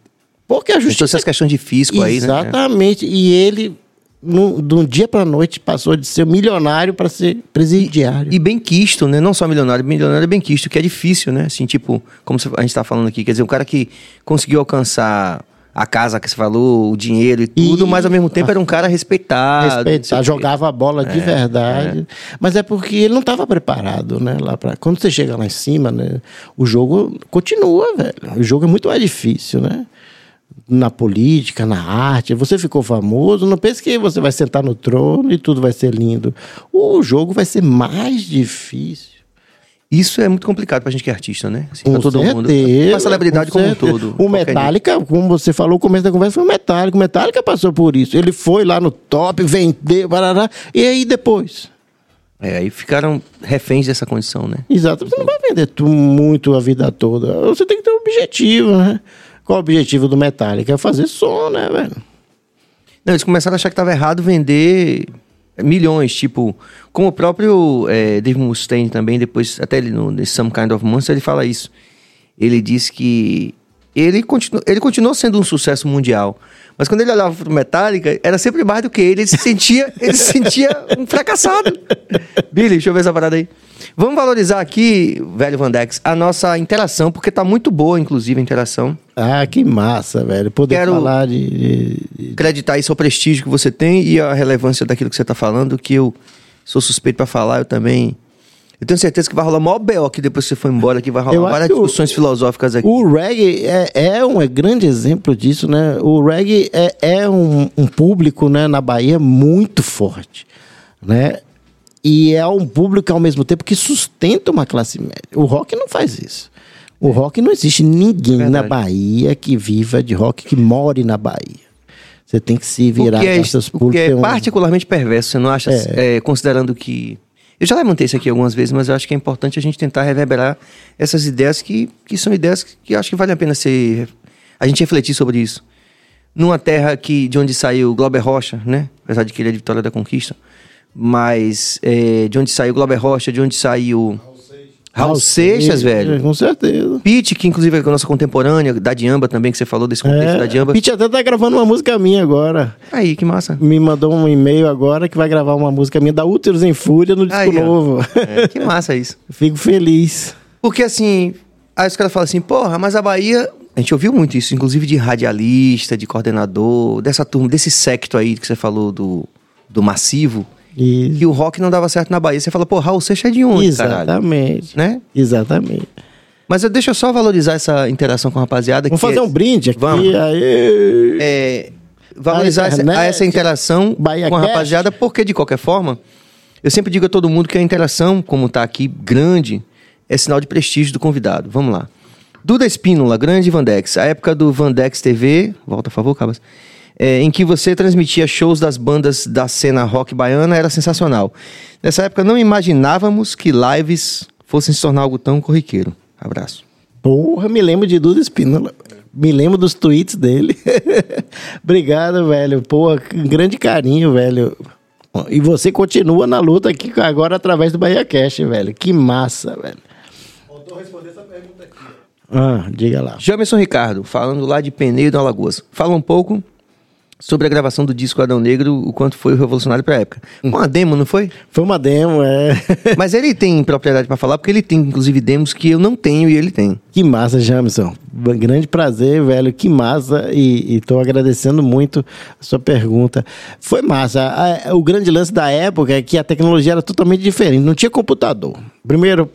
Porque a Tem todas justiça essas questões de fisco aí, né? Exatamente. E ele no, de um dia para noite, passou de ser milionário para ser presidiário. E bem quisto, né? Não só milionário, milionário é bem quisto, que é difícil, né? Assim, tipo, como a gente tá falando aqui, quer dizer, um cara que conseguiu alcançar a casa que você falou, o dinheiro e tudo, E- mas ao mesmo tempo era um cara respeitado. não sei Respeitar, o quê. jogava a bola de verdade. Mas é porque ele não estava preparado, né? Lá pra... Quando você chega lá em cima, né? O jogo continua, velho. O jogo é muito mais difícil, né? Na política, na arte. Você ficou famoso, não pense que você vai sentar no trono e tudo vai ser lindo. O jogo vai ser mais difícil. Isso é muito complicado pra gente que é artista, né? Assim, pra Com todo mundo. certeza, Uma celebridade com como um todo. O Metallica, como você falou, o começo da conversa foi o Metallica. O Metallica passou por isso. Ele foi lá no top, vendeu, barará, e aí depois? É, aí ficaram reféns dessa condição, né? Exato. Você não vai vender tu muito a vida toda. Você tem que ter um objetivo, né? Qual o objetivo do Metallica? É fazer som, né, velho? Não, eles começaram a achar que estava errado vender milhões, tipo, como o próprio é, Dave Mustaine também, depois, até ele no Some Kind of Monster, ele fala isso. Ele diz que ele, continu, ele continuou sendo um sucesso mundial, mas quando ele olhava pro Metallica, era sempre mais do que ele, ele se sentia, ele se sentia um fracassado. Billy, deixa eu ver essa parada aí. Vamos valorizar aqui, velho Vandex, a nossa interação, porque tá muito boa, inclusive, a interação. Ah, que massa, velho. Poder Quero- falar de, de- de- acreditar isso ao prestígio que você tem e a relevância daquilo que você está falando, que eu sou suspeito para falar, eu também. Eu tenho certeza que vai rolar maior BO que depois que você for embora, que vai rolar Eu várias que o- discussões filosóficas aqui. O reggae é, é um grande exemplo disso, né? O reggae é, é um, um público né, na Bahia muito forte, né? E é um público ao mesmo tempo que sustenta uma classe média. O rock não faz isso. O rock não existe ninguém na. Bahia que viva de rock, que more na Bahia. Você tem que se virar é, com seus o que públicos. é um- particularmente perverso, você não acha? é, considerando que. Eu já levantei isso aqui algumas vezes, mas eu acho que é importante a gente tentar reverberar essas ideias que, que são ideias que, que acho que vale a pena ser. A gente refletir sobre isso. Numa terra que, de onde saiu Glauber Rocha, né? Apesar de que ele é de Vitória da Conquista. Mas é, de onde saiu Glauber Rocha, de onde saiu. Raul Seixas, velho. Com certeza. Pete, que inclusive é a nossa contemporânea, da Diamba também, que você falou desse contexto da Diamba. Pete até tá gravando uma música minha agora. Aí, que massa. Me mandou um e-mail agora que vai gravar uma música minha da Úteros em Fúria no disco Aí, novo. É, que massa isso. Fico feliz. Porque assim, aí os caras falam assim, porra, mas a Bahia. A gente ouviu muito isso, inclusive de radialista, de coordenador, dessa turma, desse secto aí que você falou do, do massivo, E... que o rock não dava certo na Bahia. Você fala, pô, Raul Seixas é de onde, caralho? Exatamente. Né? Exatamente. Mas eu, deixa eu só valorizar essa interação com a rapaziada. Vamos fazer é- um brinde aqui. Vamos. Aí. é, valorizar A essa, a essa interação Bahia com a Cast. rapaziada, porque de qualquer forma, eu sempre digo a todo mundo que a interação, como tá aqui, grande, é sinal de prestígio do convidado. Vamos lá. Duda Espínola, grande Vandex. A época do Vandex TV, volta a favor, Cabas, é, em que você transmitia shows das bandas da cena rock baiana era sensacional. Nessa época não imaginávamos que lives fossem se tornar algo tão corriqueiro. Abraço. Porra, me lembro de Duda Espínola. Me lembro dos tweets dele. Obrigado, velho. Pô, com grande carinho, velho. E você continua na luta aqui agora através do Bahia Cash, velho. Que massa, velho. Ah, diga lá. Jamerson Ricardo, falando lá de Peneiro da Alagoas. Fala um pouco sobre a gravação do disco Adão Negro, o quanto foi revolucionário pra época. Uma demo, não foi? Foi uma demo, é. Mas ele tem propriedade pra falar, porque ele tem, inclusive, demos que eu não tenho e ele tem. Que massa, Jamison. Grande prazer, velho. Que massa. E, e tô agradecendo muito a sua pergunta. Foi massa. A- o grande lance da época é que a tecnologia era totalmente diferente. Não tinha computador. Primeiro,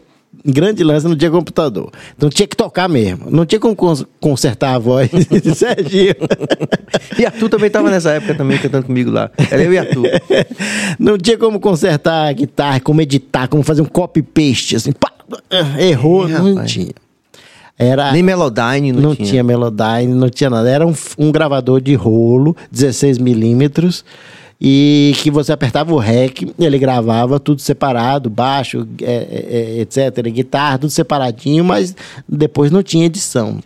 grande lance, não tinha computador. Então tinha que tocar mesmo. Não tinha como cons- consertar a voz de Serginho. E Arthur também tava nessa época também cantando comigo lá. Era eu e Arthur. Não tinha como consertar a guitarra, como editar, como fazer um copy-paste, assim. Pá, errou. Ih, não rapaz. tinha. Era... Nem Melodyne não, Não, tinha. tinha. Melodyne, não tinha nada. Era um, um gravador de rolo, 16 milímetros, e que você apertava o REC, ele gravava tudo separado, baixo, é, é, é, etc. Guitarra, tudo separadinho, mas depois não tinha edição.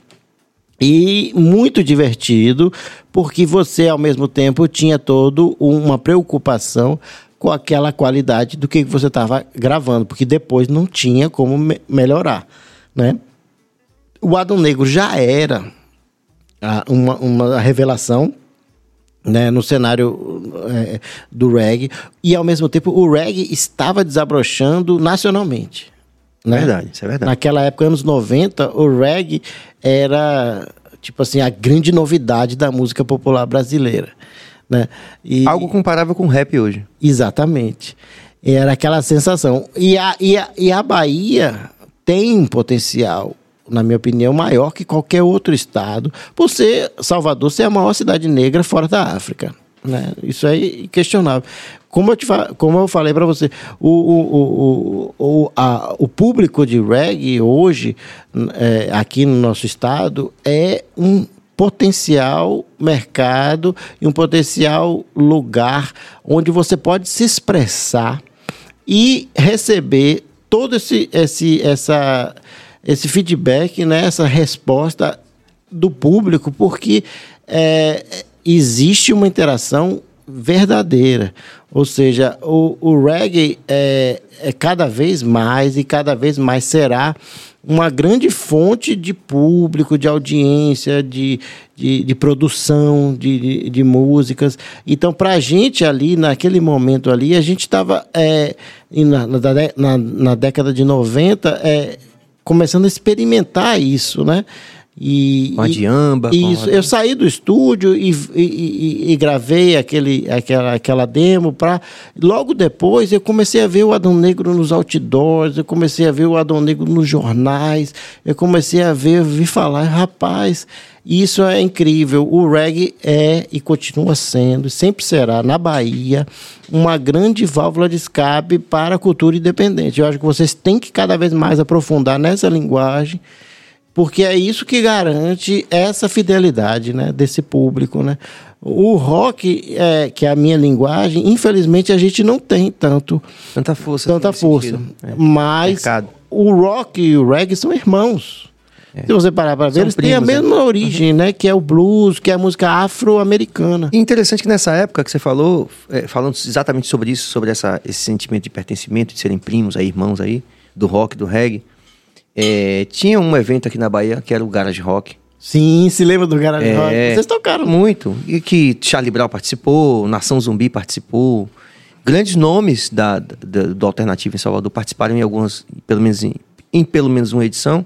E muito divertido, porque você, ao mesmo tempo, tinha todo uma preocupação com aquela qualidade do que você estava gravando, porque depois não tinha como me- melhorar, né? O Adão Negro já era ah, uma, uma revelação né, no cenário é, do reggae e ao mesmo tempo o reggae estava desabrochando nacionalmente. Né? Verdade, isso é verdade. Naquela época, anos 90, o reggae era tipo assim a grande novidade da música popular brasileira, né? E, Algo comparável com rap hoje. Exatamente. Era aquela sensação. E a, e a, e a Bahia tem um potencial, na minha opinião, maior que qualquer outro estado, por ser Salvador ser a maior cidade negra fora da África. Né? Isso é inquestionável. Como eu, te, como eu falei para você, o, o, o, o, a- o público de reggae hoje, é, aqui no nosso estado, é um potencial mercado e um potencial lugar onde você pode se expressar e receber todo esse, esse, essa, esse feedback, né, essa resposta do público, porque é, existe uma interação verdadeira. Ou seja, o, o reggae é, é cada vez mais e cada vez mais será uma grande fonte de público, de audiência, de, de, de produção de, de, de músicas. Então, para a gente ali, naquele momento ali, a gente estava é, na, na, na década de 90 é, começando a experimentar isso, né? E, Com a e- Isso, eu saí do estúdio e, e- e- gravei aquele, aquela, aquela demo para logo depois eu comecei a ver o Adão Negro nos outdoors, eu comecei a ver o Adão Negro nos jornais, eu comecei a ver, vi falar, rapaz, isso é incrível. O reggae é e continua sendo, sempre será na Bahia uma grande válvula de escape para a cultura independente. Eu acho que vocês têm que cada vez mais aprofundar nessa linguagem porque é isso que garante essa fidelidade né, desse público. Né? O rock, é, que é a minha linguagem, infelizmente a gente não tem tanto, Tanta força. tanta força. sentido. É. Mas Mercado. o rock e o reggae são irmãos. Se você parar para ver, São eles têm a primos, né? mesma origem, né? Que é o blues, que é a música afro-americana. E interessante que nessa época que você falou, é, falando exatamente sobre isso, sobre essa, esse sentimento de pertencimento, de serem primos aí, irmãos aí, do rock, do reggae, é, tinha um evento aqui na Bahia que era o Garage Rock. Sim, se lembra do Garage Rock? É, Vocês tocaram muito. E que Charlie Brown participou, Nação Zumbi participou. Grandes nomes da, da- do Alternativo em Salvador participaram em algumas, pelo menos em, em pelo menos uma edição.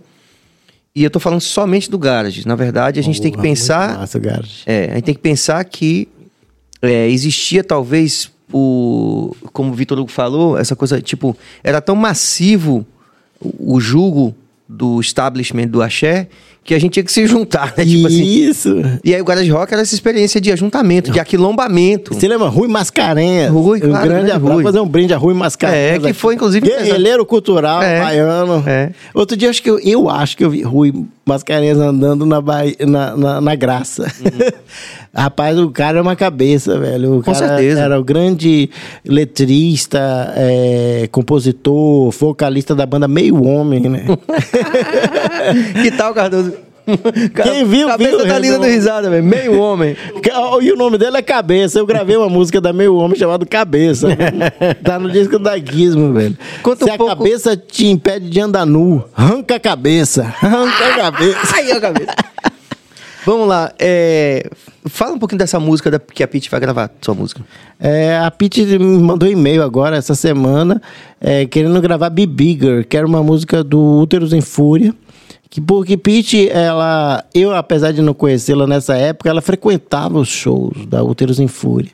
E eu tô falando somente do Garage. Na verdade, a gente tem que pensar. Massa, o Garage. É, a gente tem que pensar que é, existia talvez o. Como o Vitor Hugo falou, essa coisa, tipo, era tão massivo o, o julgo do establishment do axé que a gente tinha que se juntar, né? Tipo assim. Isso. E aí o Garage Rock era essa experiência de ajuntamento, de aquilombamento. Você lembra Rui Mascarenhas? Rui, um claro, grande grande abraço. Rui. fazer um brinde a Rui Mascarenhas. É, que foi, inclusive, Guerrilheiro cultural É, baiano. é. Outro dia, acho que eu, eu acho que eu vi Rui Mascarenhas andando na, Bahia, na, na, na Graça. Rapaz, o cara é uma cabeça, velho. O Uhum. Com cara certeza. Era o grande letrista, é, compositor, vocalista da banda Meio Homem, né? que tal, Cardoso? Quem viu, Cabeça viu, tá linda do risada, velho. Meio homem. E o nome dele é Cabeça. Eu gravei uma música da Meio Homem chamada Cabeça. tá no disco da Gizmo, velho. Conta Se um a pouco- cabeça te impede de andar nu, arranca a cabeça. Arranca a cabeça. Ai, a cabeça. Vamos lá. é, Fala um pouquinho dessa música da... que a Pete vai gravar, sua música. É, a Pete me mandou e-mail agora, essa semana, é, querendo gravar Be Bigger, que era uma música do Úteros em Fúria. Que, porque Pete, ela, eu, apesar de não conhecê-la nessa época, ela frequentava os shows da Úteros em Fúria.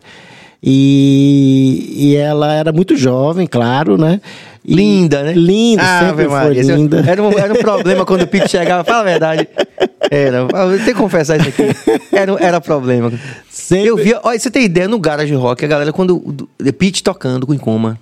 E, e ela era muito jovem, claro, né? E- Linda, né? Linda, sempre Ave foi Maria, esse linda. Era um, era um problema quando o Pete chegava, fala a verdade. Era, tenho que confessar isso aqui. Era, era problema. Sempre- Eu via, olha, você tem ideia, no Garage Rock, a galera, quando. Pete tocando com Encoma.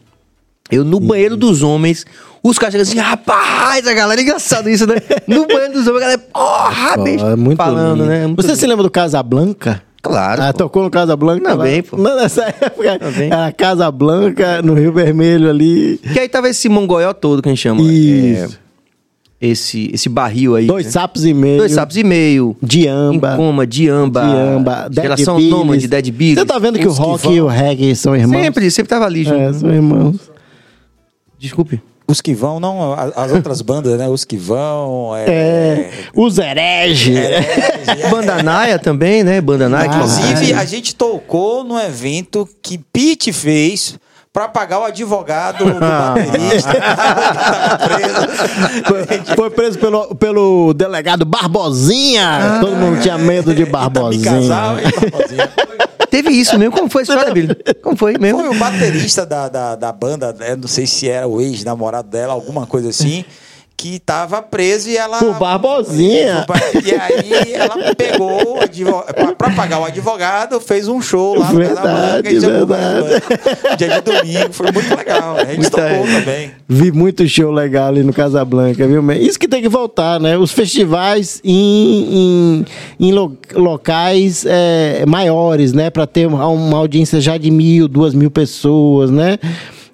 Eu no banheiro dos homens, os caras chegam assim, rapaz, a galera, é engraçado isso, né? No banheiro dos homens, a galera, porra, bicho. é muito falando, lindo. né? Muito Você lindo. se lembra do Casablanca? Claro. Ah, pô. tocou no Casablanca? Também, lá? pô. Não, nessa época. Também. Era Casa Blanca, no Rio Vermelho ali. Que aí tava esse mongoió todo que a gente chama. Isso. É, esse, esse barril aí. Dois né? sapos e meio. Dois sapos e meio. Diamba. Encoma, Diamba. Diamba. Dead Geração Billies. Nômade, Dead Billies. Você tá vendo que o rock vão. e o reggae são irmãos? Sempre, sempre tava ali. junto. É, são irmãos. Desculpe. os que vão, não as outras bandas, né? Os que vão. É, É, os hereges. é, Banda Naia também, né? Banda Naia. que- Inclusive, a gente tocou no evento que Pete fez pra pagar o advogado do baterista preso. Foi preso pelo, pelo delegado Barbosinha. Todo mundo tinha medo de Barbosinha. Casal e Barbosinha. Teve isso mesmo. Como foi a história, Billy? Como foi mesmo? Foi o baterista da, da, da banda, né? não sei se era o ex-namorado dela, alguma coisa assim, que tava preso e ela. Por Barbosinha. E aí ela pegou o advo- pra pagar o advogado, fez um show lá no Verdade, Casablanca e jogou verdade. Dia de domingo, foi muito legal. A gente Muita- tocou também. Vi muito show legal ali no Casablanca, viu? Isso que tem que voltar, né? Os festivais em, em, em lo- locais é, maiores, né? Para ter uma audiência já de mil, duas mil pessoas, né?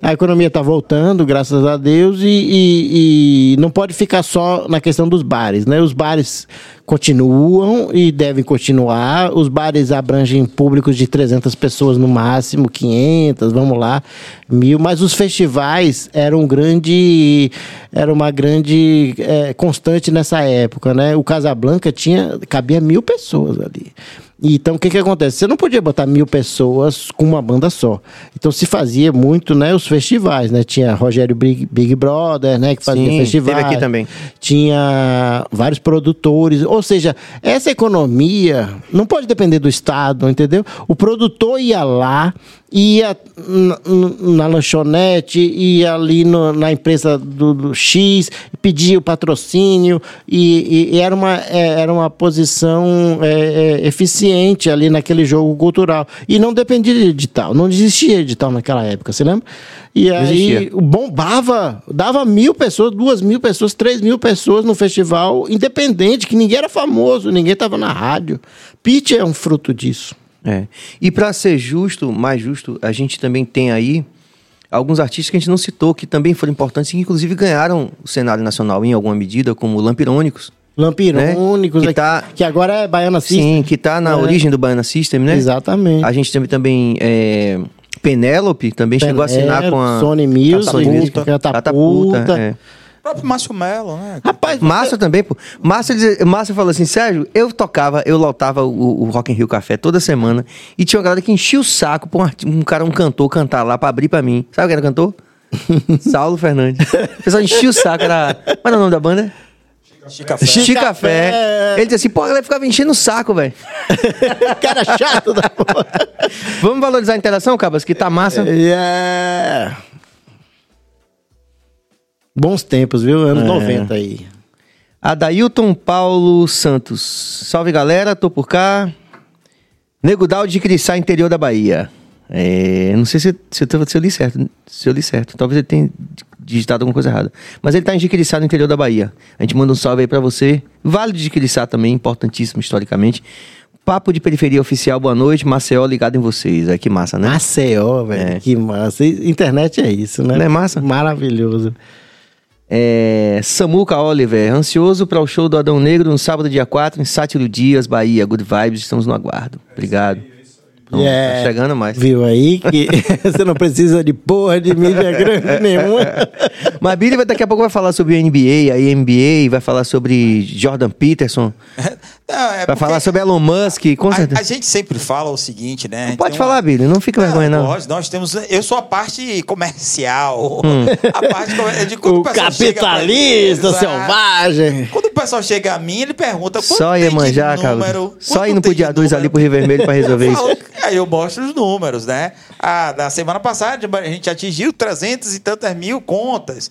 A economia está voltando, graças a Deus, e, e- e não pode ficar só na questão dos bares, né? Os bares continuam e devem continuar. Os bares abrangem públicos de 300 pessoas no máximo, 500, vamos lá, mil. Mas os festivais eram um grande, era uma grande eh, constante nessa época, né? O Casablanca tinha cabia mil pessoas ali. Então, o que que acontece? Você não podia botar mil pessoas com uma banda só. Então, se fazia muito, né, os festivais, né? Tinha Rogério Big, Big Brother, né, que fazia Sim, festivais. teve aqui também. Tinha vários produtores. Ou seja, essa economia não pode depender do Estado, entendeu? O produtor ia lá, ia na, na lanchonete, ia ali no- na empresa do, do X, pedia o patrocínio, e, e- e era, uma, é, era uma posição é, é, eficiente ali naquele jogo cultural. E não dependia de edital, não existia edital naquela época, você lembra? E aí existia. bombava, dava mil pessoas, duas mil pessoas, três mil pessoas no festival, independente, que ninguém era famoso, ninguém estava na rádio. Pitch é um fruto disso. É. E pra ser justo, mais justo, a gente também tem aí alguns artistas que a gente não citou, que também foram importantes e que inclusive ganharam o cenário nacional em alguma medida, como Lampirônicos. Lampirônicos, Né? Que que, tá- que agora é Baiana System. Sim, que tá na É. origem do Baiana System, né? Exatamente. A gente teve também é, Penélope, também chegou a assinar com a Sony Music, Music. Catapulta. Catapulta, é. O próprio Márcio Melo, né? Rapaz, Márcio também, pô. Márcio, ele- Márcio falou assim, Sérgio, eu tocava, eu lotava o, o Rock in Rio Café toda semana e tinha uma galera que enchia o saco pra um, um cara, um cantor, cantar lá pra abrir pra mim. Sabe quem era o cantor? Saulo Fernandes. O pessoal enchia o saco, era... Qual era o nome da banda? Chica Chico Chico Café. Café. Ele disse assim, pô, a galera ficava enchendo o saco, velho. cara chato da porra. Vamos valorizar a interação, Cabas, que tá massa. Yeah. Bons tempos, viu? Anos É. 90 aí. Adailton Paulo Santos. Salve, galera, tô por cá. Nego de Crissá, interior da Bahia. É, não sei se, se, eu, se eu li certo. Se eu li certo. Talvez ele tenha digitado alguma coisa errada. Mas ele tá em Jiquiriçá, no interior da Bahia. A gente manda um salve aí pra você. Vale de Jiquiriçá também, importantíssimo historicamente. Papo de Periferia Oficial, boa noite. Maceió ligado em vocês. É que massa, né? Maceió, velho. É. Que massa. Internet é isso, né? Não é massa? Maravilhoso. É, Samuca Oliver, ansioso para o show do Adão Negro no sábado, dia 4, em Sátiro Dias, Bahia. Good vibes, estamos no aguardo. Obrigado. Pronto, Yeah. Tá chegando mais. Viu aí que você não precisa de porra de mídia grande nenhuma. Mas Billy vai- daqui a pouco vai falar sobre o NBA, a NBA, vai falar sobre Jordan Peterson, Não, é vai porque falar sobre Elon Musk, com a, certeza. a gente sempre fala o seguinte, né? Não pode uma- falar, Billy, não fica vergonha não. Nós, nós temos. Eu sou a parte comercial. Hum. A parte comer- de quando O pessoal chega pra- capitalista Exato. selvagem. Quando o pessoal chega a mim, ele pergunta quanto Só de Iemanjá, cara. número, Só quanto indo pro tem de dia 2 ali pro Rio Vermelho pra resolver isso. Aí eu mostro os números, né? Ah, na semana passada a gente atingiu 300 e tantas mil contas.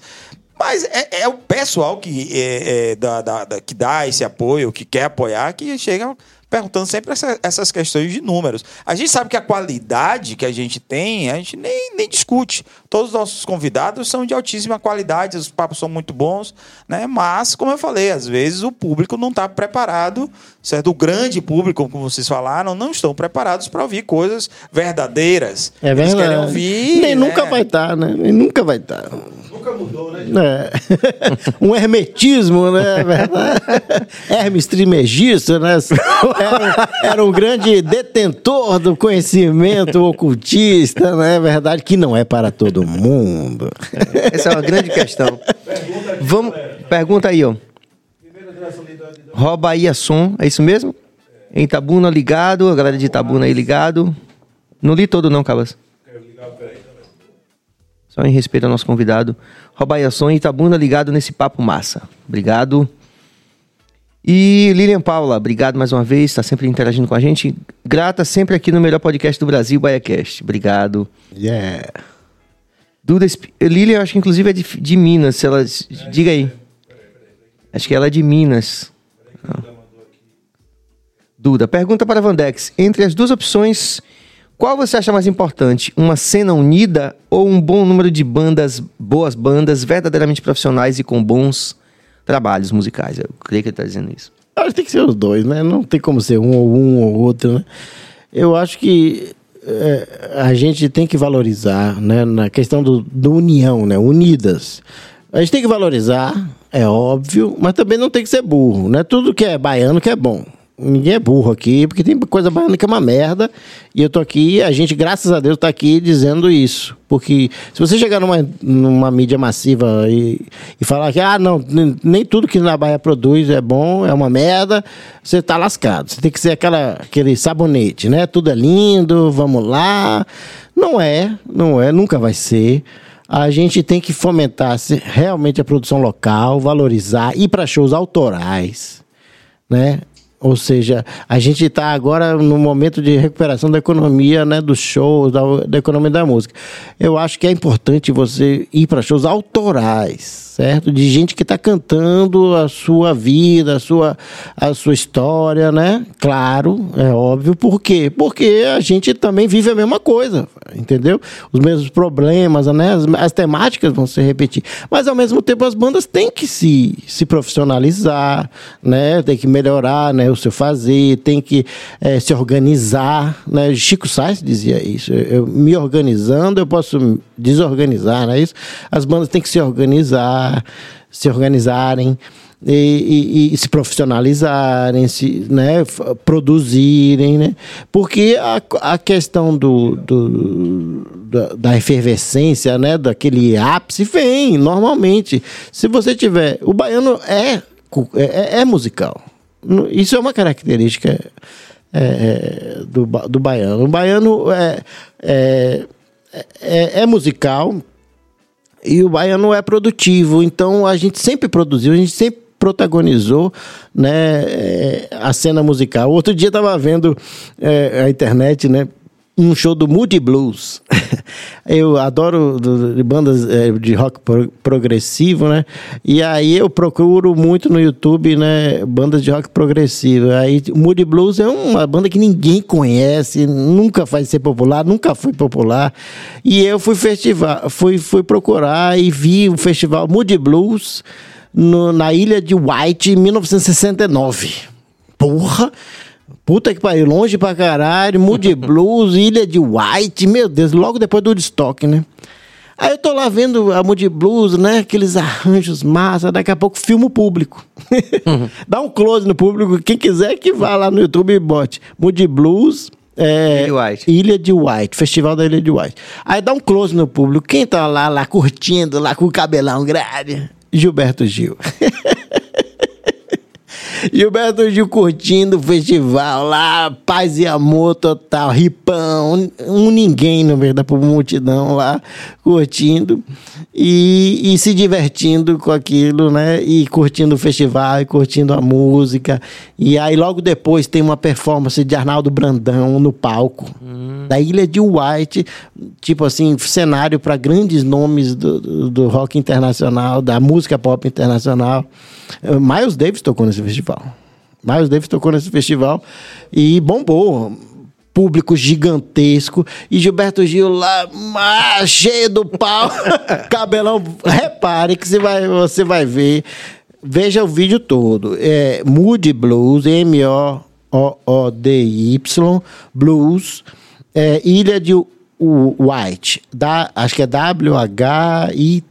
Mas é, é o pessoal que, é, é, da- da- da- que dá esse apoio, que quer apoiar, que chega perguntando sempre essa- essas questões de números. A gente sabe que a qualidade que a gente tem, a gente nem, nem discute. Todos os nossos convidados são de altíssima qualidade, os papos são muito bons, né? Mas, como eu falei, às vezes o público não está preparado, certo? O grande público, como vocês falaram, não estão preparados para ouvir coisas verdadeiras. É Eles verdade. querem ouvir. Nem né? nunca vai estar, né? Nem nunca vai estar. Nunca mudou, né? um hermetismo, né? É. Hermes Trimegisto, né? Era, era um grande detentor do conhecimento ocultista, né? É verdade que não é para todo do mundo. Essa é uma grande questão. Vamos, pergunta aí, ó. Robaia Som, é isso mesmo? Em Itabuna ligado, a galera de Itabuna aí ligado. Não li todo não, Cabas. Só em respeito ao nosso convidado. Robaia Som em Itabuna ligado nesse papo massa. Obrigado. E Lilian Paula, obrigado mais uma vez, está sempre interagindo com a gente. Grata sempre aqui no melhor podcast do Brasil, BaiaCast. Obrigado. Yeah. Duda, Esp- Lilian, acho que inclusive é de, de Minas. Ela, diga aí. Acho que ela é de Minas. Ah. Duda, pergunta para Vandex. Entre as duas opções, qual você acha mais importante? Uma cena unida ou um bom número de bandas, boas bandas, verdadeiramente profissionais e com bons trabalhos musicais? Eu creio que ele está dizendo isso. Acho que tem que ser os dois, né? Não tem como ser um ou um ou outro, né? Eu acho que é, a gente tem que valorizar, né? Na questão do, do união, né? Unidas. A gente tem que valorizar, é óbvio, mas também não tem que ser burro, né? Tudo que é baiano que é bom. Ninguém é burro aqui, porque tem coisa baiana que é uma merda. E eu tô aqui, a gente, graças a Deus, tá aqui dizendo isso. Porque se você chegar numa, numa mídia massiva e, e falar que, ah, não, nem- tudo que na Bahia produz é bom, é uma merda, você tá lascado. Você tem que ser aquela, aquele sabonete, né? Tudo é lindo, vamos lá. Não é, não é, nunca vai ser. A gente tem que fomentar realmente a produção local, valorizar, ir para shows autorais né? Ou seja, a gente está agora no momento de recuperação da economia, né, dos shows, da, da economia da música. Eu acho que é importante você ir para shows autorais, certo? De gente que está cantando a sua vida, a sua, a sua história, né? Claro, é óbvio. Por quê? Porque a gente também vive a mesma coisa, entendeu? Os mesmos problemas, né? As, as temáticas vão se repetir. Mas, ao mesmo tempo, as bandas têm que se, se profissionalizar, né? Tem que melhorar né? O seu fazer, tem que eh, se organizar, né? Chico Sainz dizia isso. Eu, me organizando, eu posso desorganizar, não é isso? As bandas têm que se organizar, se organizarem. E, e- e se profissionalizarem, se, né, produzirem, né? Porque a, a questão do, do- da, da efervescência, né, daquele ápice vem normalmente. Se você tiver, o baiano é é, é musical. Isso é uma característica é, é, do, do baiano. O baiano é, é, é, é musical, e o baiano é produtivo, então a gente sempre produziu, a gente sempre protagonizou né, eh, a cena musical. Outro dia estava vendo eh, a internet, né? Um show do Moody Blues. eu adoro bandas eh, de rock pro- progressivo, né? E aí eu procuro muito no YouTube, né? Bandas de rock progressivo. Aí Moody Blues é uma banda que ninguém conhece, nunca vai ser popular, nunca foi popular. E eu fui festival, fui, fui procurar e vi o festival Moody Blues no- na ilha de White em 1969. Porra! Puta que pariu, longe pra caralho, Moody Blues, Ilha de White, meu Deus, logo depois do Woodstock, né? Aí eu tô lá vendo a Moody Blues, né? Aqueles arranjos massa, daqui a pouco filmo público. Dá um close no público, quem quiser que vá lá no YouTube e bote Moody Blues. É, Ilha de White. Ilha de White, Festival da Ilha de White. Aí dá um close no público. Quem tá lá, lá curtindo, lá com o cabelão grande? Gilberto Gil. Gilberto Gil curtindo o festival lá, paz e amor total, ripão, um ninguém no meio da multidão lá, curtindo e, e se divertindo com aquilo, né? E curtindo o festival, e curtindo a música. E aí logo depois tem uma performance de Arnaldo Brandão no palco, da Ilha de White, tipo assim, cenário para grandes nomes do, do, do rock internacional, da música pop internacional. Miles Davis tocou nesse festival. Miles Davis tocou nesse festival e bombou. Público gigantesco. E Gilberto Gil lá, ah, cheio do pau. Cabelão. Repare que você vai, você vai ver. Veja o vídeo todo. É Moody Blues, M-O-O-D-Y, Blues, é, Ilha de White. Da, acho que é W-H-I-T-E.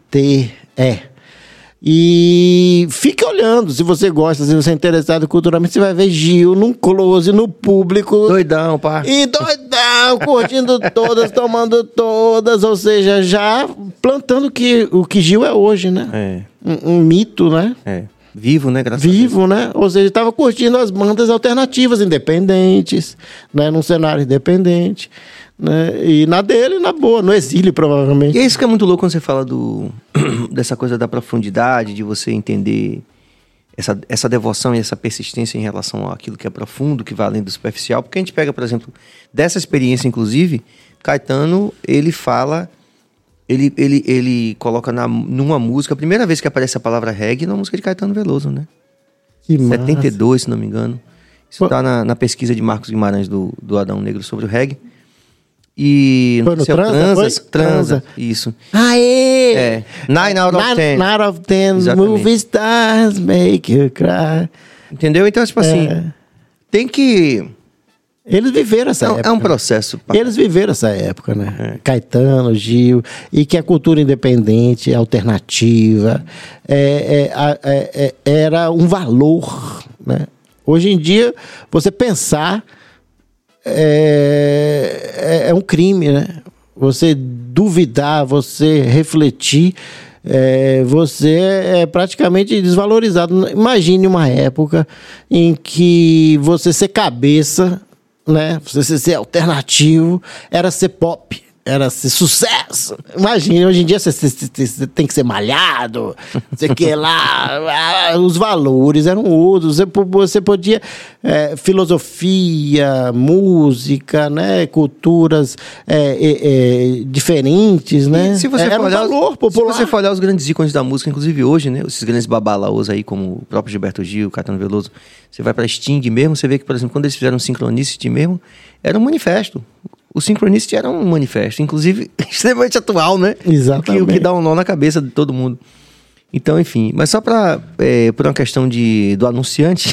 E fique olhando, se você gosta, se você é interessado culturalmente, você vai ver Gil num close, no público. Doidão, pá. E doidão, curtindo todas, tomando todas, ou seja, já plantando que, o que Gil é hoje, né? É, Um, um mito, né? é. Vivo, né? Graças a Vivo, né? Ou seja, estava curtindo as bandas alternativas, independentes, né? Num cenário independente, né? E na dele, na boa, no exílio, provavelmente. E é isso que é muito louco quando você fala do, dessa coisa da profundidade, de você entender essa, essa devoção e essa persistência em relação àquilo que é profundo, que vai além do superficial. Porque a gente pega, por exemplo, dessa experiência, inclusive, Caetano, ele fala, ele, ele, ele coloca na, numa música, a primeira vez que aparece a palavra reggae, na música de Caetano Veloso, né? Que massa. 72, se não me engano. Isso está na, na pesquisa de Marcos Guimarães do, do Adão Negro sobre o reggae. E no sei, Transa, transa, transa, isso. Aê! É. Nine out of Nine- ten. Nine of ten Exatamente. movie stars make you cry. Entendeu? Então, tipo assim, É. tem que. Eles viveram essa É, um- época. é um processo. Eles viveram essa época, né? Caetano, Gil, e que a cultura independente, alternativa, é, é, é, é, era um valor, né? Hoje em dia, você pensar é, é, é um crime, né? Você duvidar, você refletir, é, você é praticamente desvalorizado. Imagine uma época em que você ser cabeça, né? Você ser alternativo, era ser pop. Era ser sucesso. Imagina, hoje em dia você, você- tem que ser malhado, sei o que lá. ah, Os valores eram outros. Você, você podia. é, filosofia, música, né? Culturas é, é, é, diferentes, né? E se você, era for um olhar, valor se popular. você for olhar os grandes ícones da música, inclusive hoje, né? Esses grandes babalaos aí, como o próprio Gilberto Gil, Caetano Veloso. Você vai pra Sting mesmo, você vê que, por exemplo, quando eles fizeram Synchronicity mesmo, era um manifesto. O Synchronicity era um manifesto, inclusive extremamente atual, né? Exatamente. O que, o que dá um nó na cabeça de todo mundo. Então, enfim, mas só pra, é, por uma questão de, do anunciante,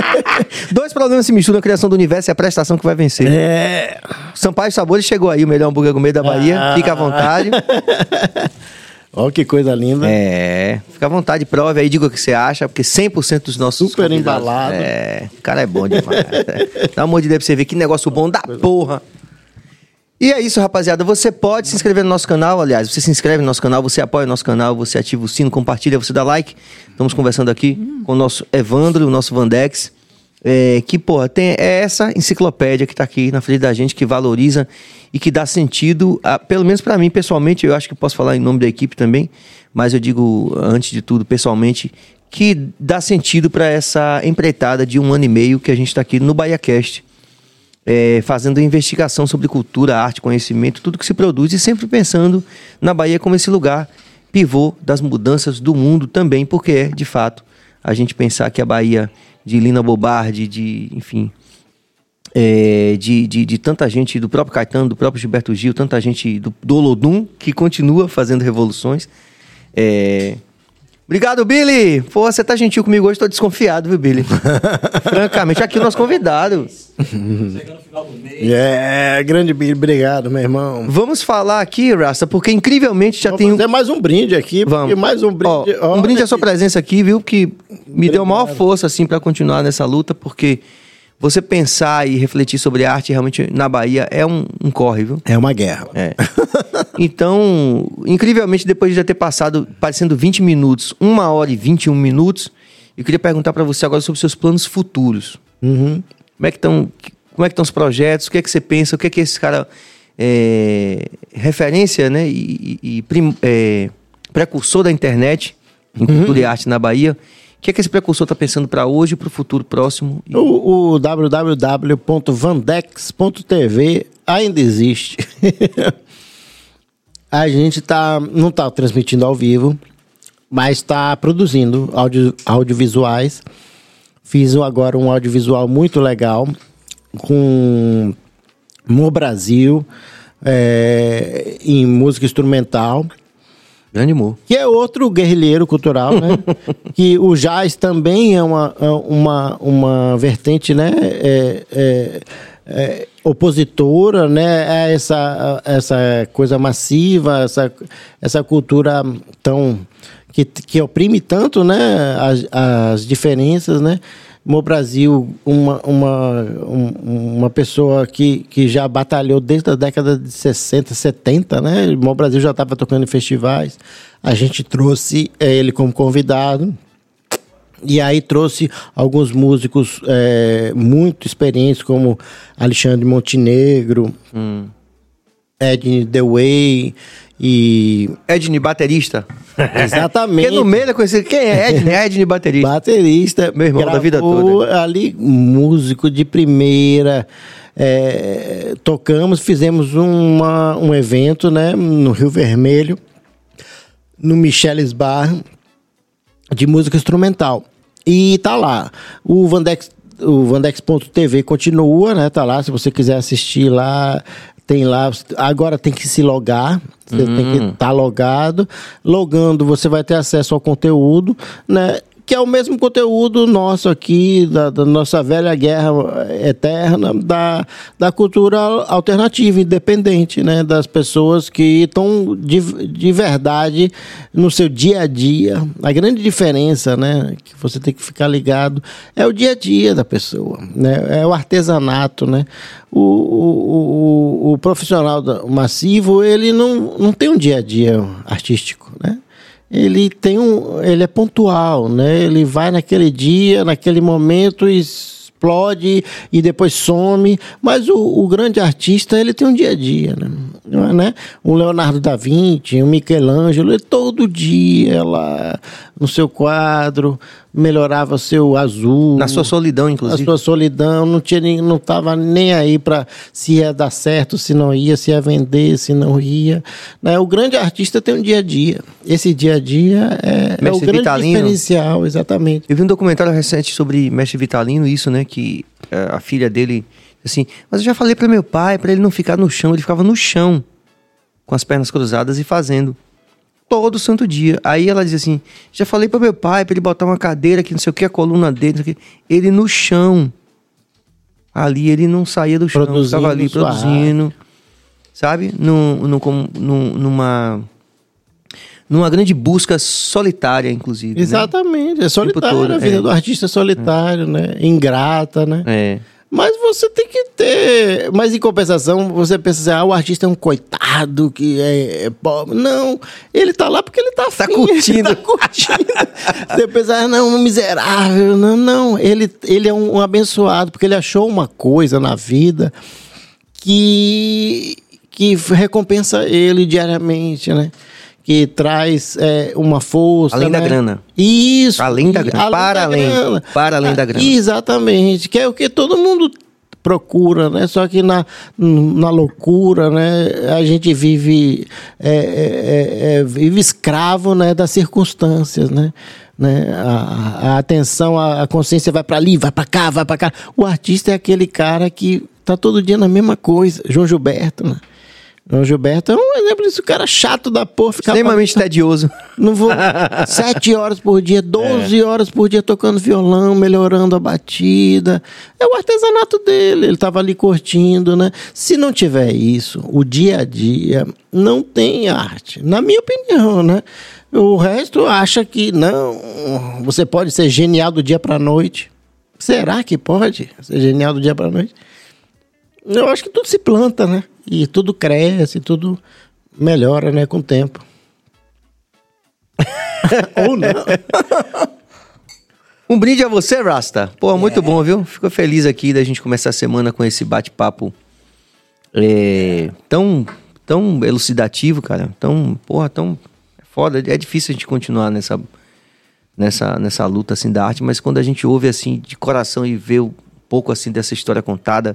dois problemas se misturam, a criação do universo e a prestação que vai vencer. É. Sampaio Sabores chegou aí, o melhor hambúrguer gourmet da Bahia, Ah. fica à vontade. Olha que coisa linda. É, fica à vontade, prove aí, diga o que você acha, porque 100% dos nossos Super embalado. É, o cara é bom demais. Dá amor de Deus pra você ver que negócio bom da porra. E é isso, rapaziada. Você pode se inscrever no nosso canal, aliás, você se inscreve no nosso canal, você apoia o nosso canal, você ativa o sino, compartilha, você dá like. Estamos conversando aqui com o nosso Evandro, o nosso Vandex. É, que, porra, tem é essa enciclopédia que tá aqui na frente da gente, que valoriza e que dá sentido, a- pelo menos pra mim, pessoalmente, eu acho que posso falar em nome da equipe também, mas eu digo, antes de tudo, pessoalmente, que dá sentido pra essa empreitada de um ano e meio que a gente tá aqui no BahiaCast é, fazendo investigação sobre cultura, arte, conhecimento, tudo que se produz e sempre pensando na Bahia como esse lugar pivô das mudanças do mundo também, porque é, de fato, a gente pensar que a Bahia de Lina Bobardi, de, enfim, é, de, de, de tanta gente, do próprio Caetano, do próprio Gilberto Gil, tanta gente do, do Olodum, que continua fazendo revoluções. É, Obrigado, Billy! Pô, você tá gentil comigo hoje, tô desconfiado, viu, Billy? Francamente, aqui o nosso convidado. É, grande Billy, obrigado, meu irmão. Vamos falar aqui, Rasta, porque incrivelmente já Vamos tem um. fazer mais um brinde aqui, Vamos. mais um brinde. Ó, um brinde à sua presença aqui, viu? Que me deu maior força, assim, para continuar nessa luta, porque você pensar e refletir sobre arte realmente na Bahia é um, um corre, viu? É uma guerra. É. Então, incrivelmente, depois de já ter passado, parecendo 20 minutos, 1 hora e 21 minutos, eu queria perguntar para você agora sobre seus planos futuros. Uhum. Como é que estão como é que estão os projetos? O que é que você pensa? O que é que esse cara é referência, né? E, e- prim- é, precursor da internet em cultura e arte na Bahia. O que é que esse precursor está pensando para hoje e para o futuro próximo? O, o www.vandex.tv ainda existe. a gente tá, não está transmitindo ao vivo, mas está produzindo audio, audiovisuais. Fiz agora um audiovisual muito legal com no Brasil é, em música instrumental. Grande humor. Que é outro guerrilheiro cultural, né? que o jazz também é uma, é uma, uma vertente, né? É, é, é, opositora, né? A essa, a essa coisa massiva, essa, essa cultura tão que, que oprime tanto, né, as, as diferenças, né? Mo Brasil, uma, uma, um- uma pessoa que, que já batalhou desde a década de 60, 70, né? Mo Brasil já estava tocando em festivais. A gente trouxe eh, ele como convidado. E aí trouxe alguns músicos eh, muito experientes, como Alexandre Montenegro, Ed The Way e... Edney, baterista. Exatamente. Porque no meio é conhecido. Quem é Edney? Edney, baterista. Baterista. Meu irmão da vida toda. Ali, músico de primeira. É, tocamos, fizemos uma, um evento, né? No Rio Vermelho, no Micheles Bar, de música instrumental. E tá lá. O Vandex, o Vandex.tv continua, né? Tá lá. Se você quiser assistir lá, tem lá. Agora tem que se logar. Você tem que estar logado. Logando, você vai ter acesso ao conteúdo, né? Que é o mesmo conteúdo nosso aqui, da, da nossa velha guerra eterna, da, da cultura alternativa, independente, né? Das pessoas que estão de, de verdade no seu dia a dia. A grande diferença, né? Que você tem que ficar ligado é o dia a dia da pessoa, né? É o artesanato, né? O, o, o, o profissional massivo, ele não, não tem um dia a dia artístico, né? Ele tem um ele é pontual né? Ele vai naquele dia naquele momento e explode e depois some. Mas o, o grande artista ele tem um dia a dia né? É, né? Um Leonardo da Vinci um Michelangelo ele todo dia lá no seu quadro melhorava seu azul Na sua solidão, a inclusive. sua solidão, não tinha nem, não tava nem aí para se ia dar certo, se não ia, se ia vender, se não ia. Né? O grande artista tem um dia a dia. Esse dia a dia é, é o grande Vitalino. diferencial, exatamente. Eu vi um documentário recente sobre Mestre Vitalino, isso, né? Que eh, a filha dele, assim, mas eu já falei para meu pai, para ele não ficar no chão, ele ficava no chão, com as pernas cruzadas e fazendo. Todo santo dia. Aí ela diz assim: já falei para meu pai, para ele botar uma cadeira que não sei o que, a coluna dele, não sei o que. Ele no chão. Ali ele não saía do chão, estava ali produzindo. Sabe? Num, num, como- num- numa. Numa grande busca solitária, inclusive. né? Exatamente. É solitário. todo, a vida é. do artista é solitário, né? Ingrata, né? É. Mas você tem que ter. Mas em compensação, você pensa assim: ah, o artista é um coitado que é, é pobre. Não, ele tá lá porque ele tá Tá afim, curtindo. Ele tá curtindo. você pensa, ah, não, um miserável. Não, não. Ele, ele é um, um abençoado porque ele achou uma coisa na vida que, que recompensa ele diariamente, né? Que traz é, uma força. Além da né? grana. Isso. Além da grana. Para além. Para além da grana. Exatamente. Que é o que todo mundo procura, né? Só que na, na loucura, né? A gente vive, é, é, é, é, vive escravo né? das circunstâncias, né? né? A, a atenção, a, a consciência vai para ali, vai para cá, vai para cá. O artista é aquele cara que tá todo dia na mesma coisa. João Gilberto, né? João Gilberto é um exemplo disso. O cara chato da porra. Fica Extremamente tedioso. não vou. Sete horas por dia, 12 horas por dia tocando violão, melhorando a batida. É o artesanato dele. Ele estava ali curtindo, né? Se não tiver isso, o dia a dia não tem arte. Na minha opinião, né? O resto acha que não. Você pode ser genial do dia para noite. Será que pode ser genial do dia para noite? Eu acho que tudo se planta, né? E tudo cresce, tudo melhora, né? Com o tempo. Ou não. Um brinde a você, Rasta. Pô, muito bom, viu? Fico feliz aqui da gente começar a semana com esse bate-papo é, tão, tão elucidativo, cara. Tão, porra, tão foda. É difícil a gente continuar nessa, nessa, nessa luta assim da arte, mas quando a gente ouve assim de coração e vê um pouco assim dessa história contada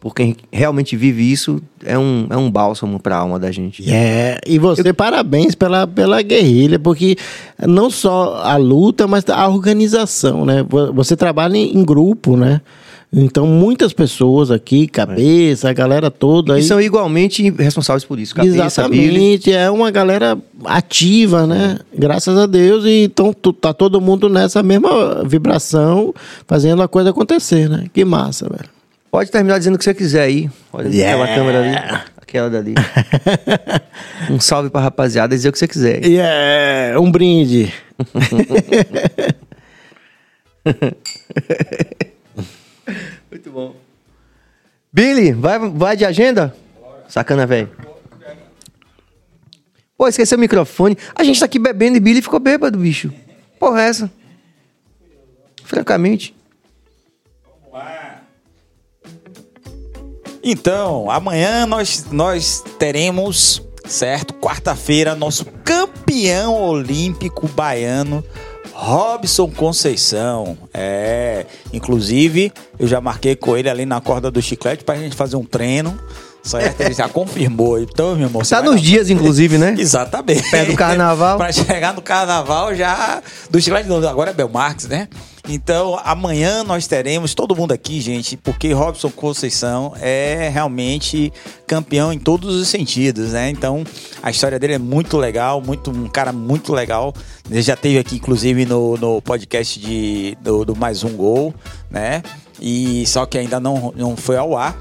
por quem realmente vive isso, é um, é um bálsamo pra alma da gente. É, e você, parabéns pela, pela guerrilha, porque não só a luta, mas a organização, né? Vo- Você trabalha em, em grupo, né? Então, muitas pessoas aqui, cabeça, a galera toda E aí. são igualmente responsáveis por isso. Cabeça, Billy. Exatamente, é uma galera ativa, né? Graças a Deus, e então tá todo mundo nessa mesma vibração, fazendo a coisa acontecer, né? Que massa, velho. Pode terminar dizendo o que você quiser aí. Olha Yeah. aquela câmera ali. Aquela dali. um salve pra rapaziada, dizer o que você quiser. E é um brinde. Muito bom. Billy, vai, vai de agenda? Sacana, velho. Pô, esqueceu o microfone. A gente tá aqui bebendo e Billy ficou bêbado, bicho. Porra, é essa? Francamente. Então, amanhã nós, nós teremos, certo? Quarta-feira, nosso campeão olímpico baiano, Robson Conceição. É, inclusive, eu já marquei com ele ali na corda do chiclete pra gente fazer um treino. Certo? Ele já confirmou. Então, meu irmão. Tá vai nos na- dias, inclusive, né? Exatamente. Perto do carnaval. pra chegar no carnaval já. Do chiclete, não, agora é Belmarx, né? Então, amanhã nós teremos todo mundo aqui, gente, porque Robson Conceição é realmente campeão em todos os sentidos, né? Então, a história dele é muito legal, muito um cara muito legal. Ele já teve aqui, inclusive, no, no podcast de, do, do Mais Um Gol, né? E só que ainda não, não foi ao ar.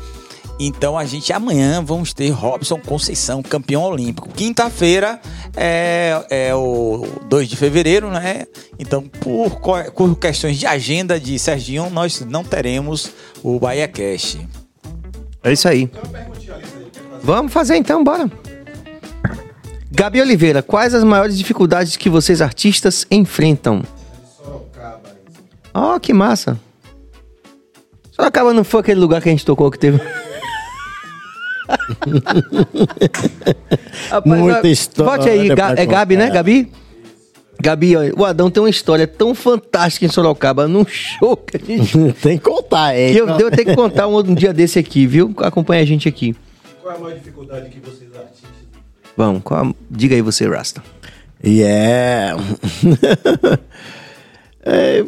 Então a gente amanhã vamos ter Robson Conceição, campeão olímpico. Quinta-feira é, é o 2 de fevereiro, né? Então, por, por questões de agenda de Serginho, nós não teremos o Bahia Cash. É isso aí. Vamos fazer então, bora. Gabi Oliveira, quais as maiores dificuldades que vocês artistas enfrentam? Ó, que massa. Sorocaba não foi aquele lugar que a gente tocou que teve. Rapaz, Muita história Volte aí, Ga- pra é Gabi, né. Gabi? Gabi, ó, o Adão tem uma história tão fantástica em Sorocaba, num show que a gente Tem que contar, é. que eu devo ter que contar um, um dia desse aqui, viu? Acompanha a gente aqui. Qual é a maior dificuldade que vocês artistas Vamos, qual a- diga aí você, Rasta. E é... É,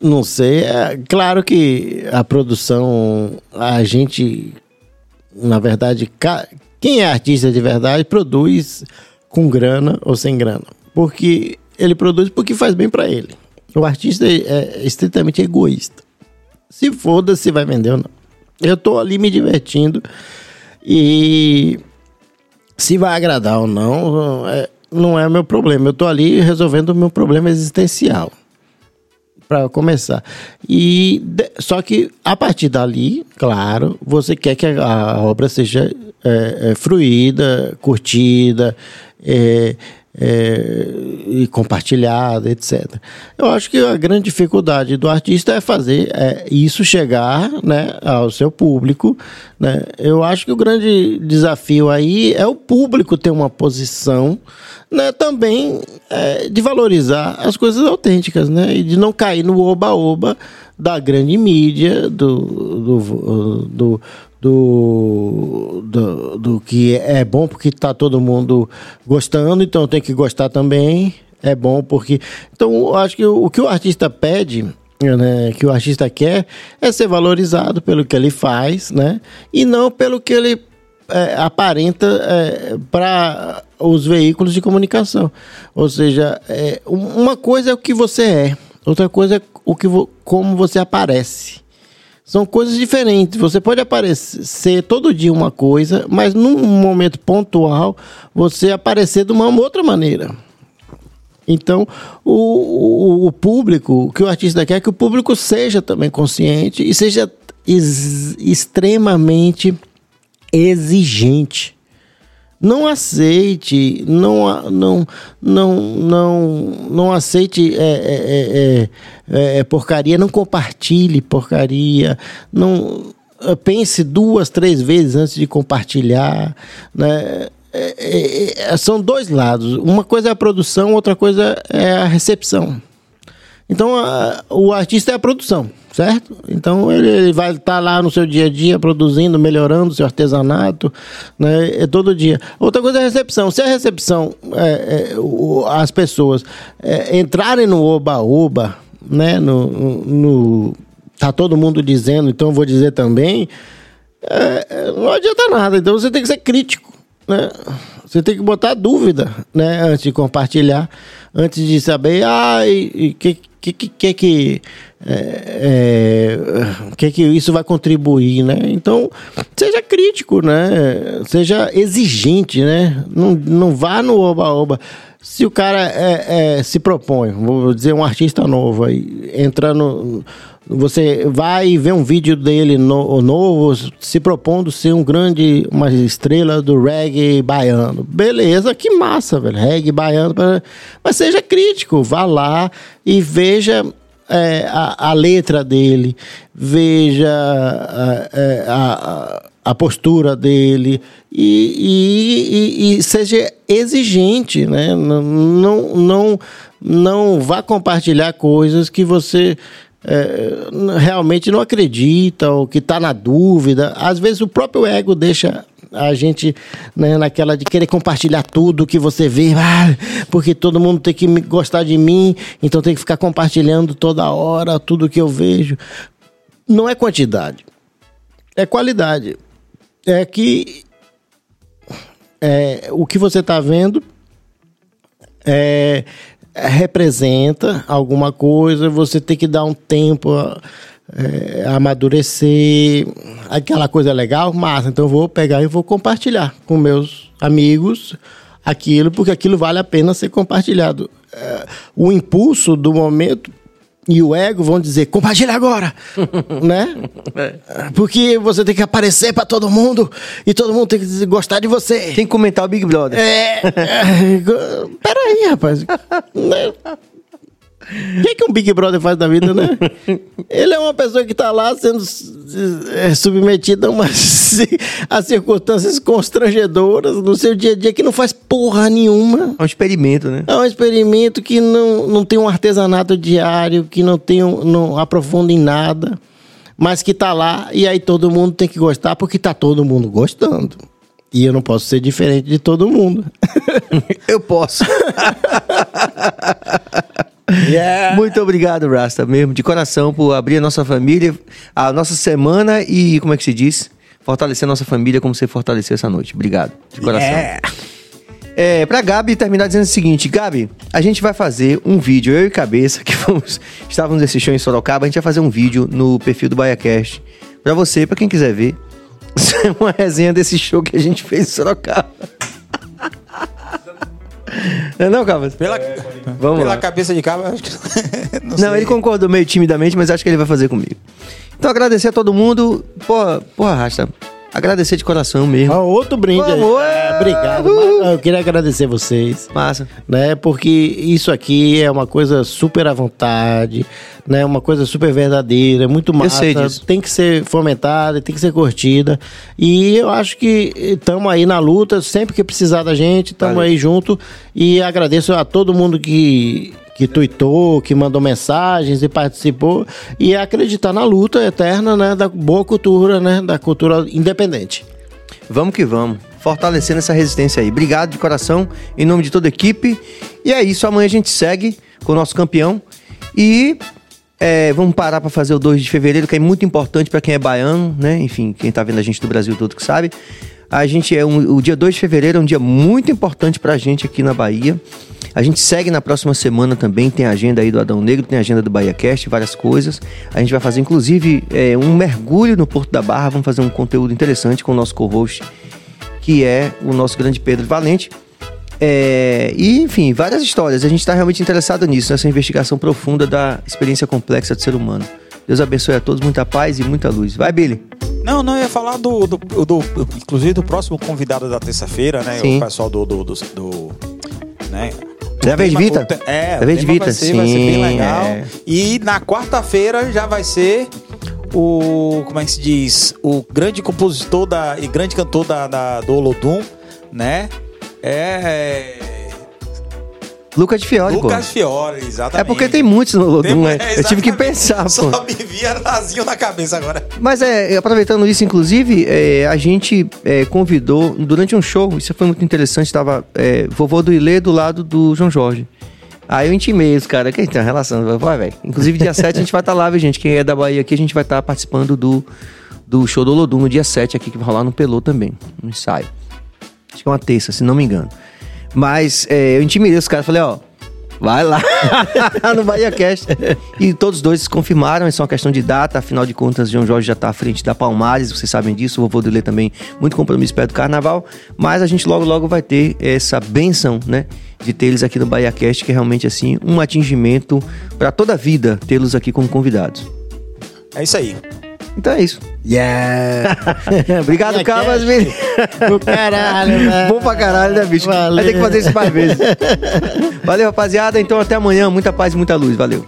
Não sei, é claro que a produção, a gente, na verdade, quem é artista de verdade produz com grana ou sem grana. Porque ele produz porque faz bem pra ele. O artista é estritamente egoísta. Se foda se vai vender ou não. Eu tô ali me divertindo e se vai agradar ou não, é- não é meu problema. Eu tô ali resolvendo o meu problema existencial. Para começar. E só que a partir dali, claro, você quer que a, a obra seja é, é, fruída, curtida, é, é, e compartilhada, etc. Eu acho que a grande dificuldade do artista é fazer é, isso chegar né, ao seu público. Né? Eu acho que o grande desafio aí é o público ter uma posição né, também é, de valorizar as coisas autênticas, né? E de não cair no oba-oba da grande mídia, do, do, do, do, do, do que é bom porque está todo mundo gostando, então tem que gostar também. É bom porque. Então, acho que o, o que o artista pede. Né, que o artista quer é ser valorizado pelo que ele faz, né? E não pelo que ele é, aparenta para os veículos de comunicação. Ou seja, é, um- uma coisa é o que você é, outra coisa é o que como você aparece. São coisas diferentes. Você pode aparecer todo dia uma coisa, mas num momento pontual você aparecer de uma outra maneira. Então, o, o, o público, o que o artista quer é que o público seja também consciente e seja ex- extremamente exigente. Não aceite, não, não, não, não, não aceite é, é, é, é, é, porcaria, não compartilhe porcaria, não eh, pense duas, três vezes antes de compartilhar, né? É, é, é, são dois lados. Uma coisa é a produção, outra coisa é a recepção. Então, a- o artista é a produção, certo? Então, ele, vai estar lá no seu dia a dia produzindo, melhorando seu artesanato, né? É todo dia. Outra coisa é a recepção. Se a recepção, é, é, o- as pessoas é, entrarem no oba-oba, né? No, no, tá todo mundo dizendo, então eu vou dizer também, é, é, não adianta nada. Então, você tem que ser crítico, né? Você tem que botar dúvida, né? Antes de compartilhar, antes de saber, ah, e que, que que, que, que, é, é, que que isso vai contribuir, né? Então, seja crítico, né? Seja exigente, né? Não, não vá no oba-oba. Se o cara é, é, se propõe, vou dizer, um artista novo, aí, entrando. Você vai e vê um vídeo dele no, novo, se propondo ser um grande, uma estrela do reggae baiano. Beleza, que massa, velho. Reggae baiano. Mas seja crítico, vá lá e veja é, a, a, letra dele, veja a, é, a, a postura dele e, e, e, seja exigente, né? Não, não, não vá compartilhar coisas que você é, realmente não acredita ou que está na dúvida. Às vezes o próprio ego deixa a gente né, naquela de querer compartilhar tudo que você vê, ah, porque todo mundo tem que gostar de mim, então tem que ficar compartilhando toda hora tudo que eu vejo. Não é quantidade, é qualidade. É que é, o que você está vendo é, representa alguma coisa, você tem que dar um tempo a, é, amadurecer, aquela coisa legal, massa. Então eu vou pegar e vou compartilhar com meus amigos aquilo, porque aquilo vale a pena ser compartilhado. É, o impulso do momento e o ego vão dizer, compartilha agora, né? É. Porque você tem que aparecer para todo mundo e todo mundo tem que gostar de você. Tem que comentar o Big Brother. É. é peraí, rapaz. O que, que um Big Brother faz da vida, né? Ele é uma pessoa que está lá sendo é, submetida a, umas, a circunstâncias constrangedoras no seu dia a dia que não faz porra nenhuma. É um experimento, né? É um experimento que não, não tem um artesanato diário, que não, tem um, não aprofunda em nada, mas que está lá e aí todo mundo tem que gostar porque está todo mundo gostando. E eu não posso ser diferente de todo mundo. eu posso. Yeah. Muito obrigado, Rasta, mesmo, de coração, por abrir a nossa família, a nossa semana e, como é que se diz? Fortalecer a nossa família como você fortaleceu essa noite. Obrigado, de coração. Yeah. É, pra Gabi terminar dizendo o seguinte, Gabi, a gente vai fazer um vídeo, eu e Cabeça, que vamos, estávamos nesse show em Sorocaba, a gente vai fazer um vídeo no perfil do BaiaCast pra você, pra quem quiser ver. É uma resenha desse show que a gente fez em Sorocaba. Não, é não Cabas? Pela, é, Vamos pela lá. cabeça de Cabas, acho que. não, não ele concordou meio timidamente, mas acho que ele vai fazer comigo. Então, agradecer a todo mundo. Porra, porra, Rasta. Agradecer de coração mesmo. Ah, outro brinde aí. É, obrigado. Eu queria agradecer vocês. Massa. Né, porque isso aqui é uma coisa super à vontade, né? Uma coisa super verdadeira, muito massa. Eu sei disso. Tem que ser fomentada, tem que ser curtida. E eu acho que estamos aí na luta, sempre que precisar da gente, estamos aí junto. E agradeço a todo mundo que que tuitou, que mandou mensagens e participou e acreditar na luta eterna, né, da boa cultura, né, da cultura independente. Vamos que vamos. Fortalecendo essa resistência aí. Obrigado de coração, em nome de toda a equipe. E é isso, amanhã a gente segue com o nosso campeão. E é, vamos parar para fazer o 2 de fevereiro, que é muito importante para quem é baiano, né? Enfim, quem tá vendo a gente do Brasil todo que sabe. A gente é um, o dia 2 de fevereiro é um dia muito importante para a gente aqui na Bahia. A gente segue na próxima semana também, tem a agenda aí do Adão Negro, tem a agenda do Bahia Cast, várias coisas. A gente vai fazer, inclusive, é, um mergulho no Porto da Barra, vamos fazer um conteúdo interessante com o nosso co-host, que é o nosso grande Pedro Valente. É, e, enfim, várias histórias. A gente está realmente interessado nisso, nessa investigação profunda da experiência complexa do ser humano. Deus abençoe a todos, muita paz e muita luz. Vai, Billy. Não, não, eu ia falar do, do, do inclusive do próximo convidado da terça-feira, né? Sim. O pessoal do, do, do, do né? Da vez Vita? É, da vez Vita, vai ser, sim. Vai ser bem legal. É. E na quarta-feira já vai ser o. Como é que se diz? O grande compositor da, e grande cantor da, da do Olodum, né? É. Lucas Fiore, Lucas pô. Fiore, exatamente. É porque tem muitos no Lodum, né? É, eu tive que pensar, pô. Só me via Nazinho na cabeça agora. Mas é, aproveitando isso, inclusive, é, a gente é, convidou, durante um show, isso foi muito interessante, tava é, vovô do Ilê do lado do João Jorge. Aí eu intimei os caras, que tem uma relação, vai, velho. Inclusive, dia 7 a gente vai estar tá lá, viu, gente? Quem é da Bahia aqui, a gente vai estar tá participando do, do show do Lodum no dia 7 aqui, que vai rolar no Pelô também, no ensaio. Acho que é uma terça, se não me engano. Mas é, eu intimidei os caras, falei, ó, Vai lá no Bahia Cast. E todos dois confirmaram, é só uma questão de data. Afinal de contas, João Jorge já está à frente da Palmares, vocês sabem disso. O vovô do Lê também, muito compromisso perto do carnaval. Mas a gente logo, logo vai ter essa benção, né? De eles aqui no Bahia Cast, que é realmente assim um atingimento para toda a vida tê-los aqui como convidados. É isso aí. Então é isso. Yeah! Obrigado, Cabas. Do caralho, né? Bom pra caralho, né, bicho? Valeu. Vai ter que fazer isso mais vezes. Valeu, rapaziada. Então até amanhã. Muita paz e muita luz. Valeu.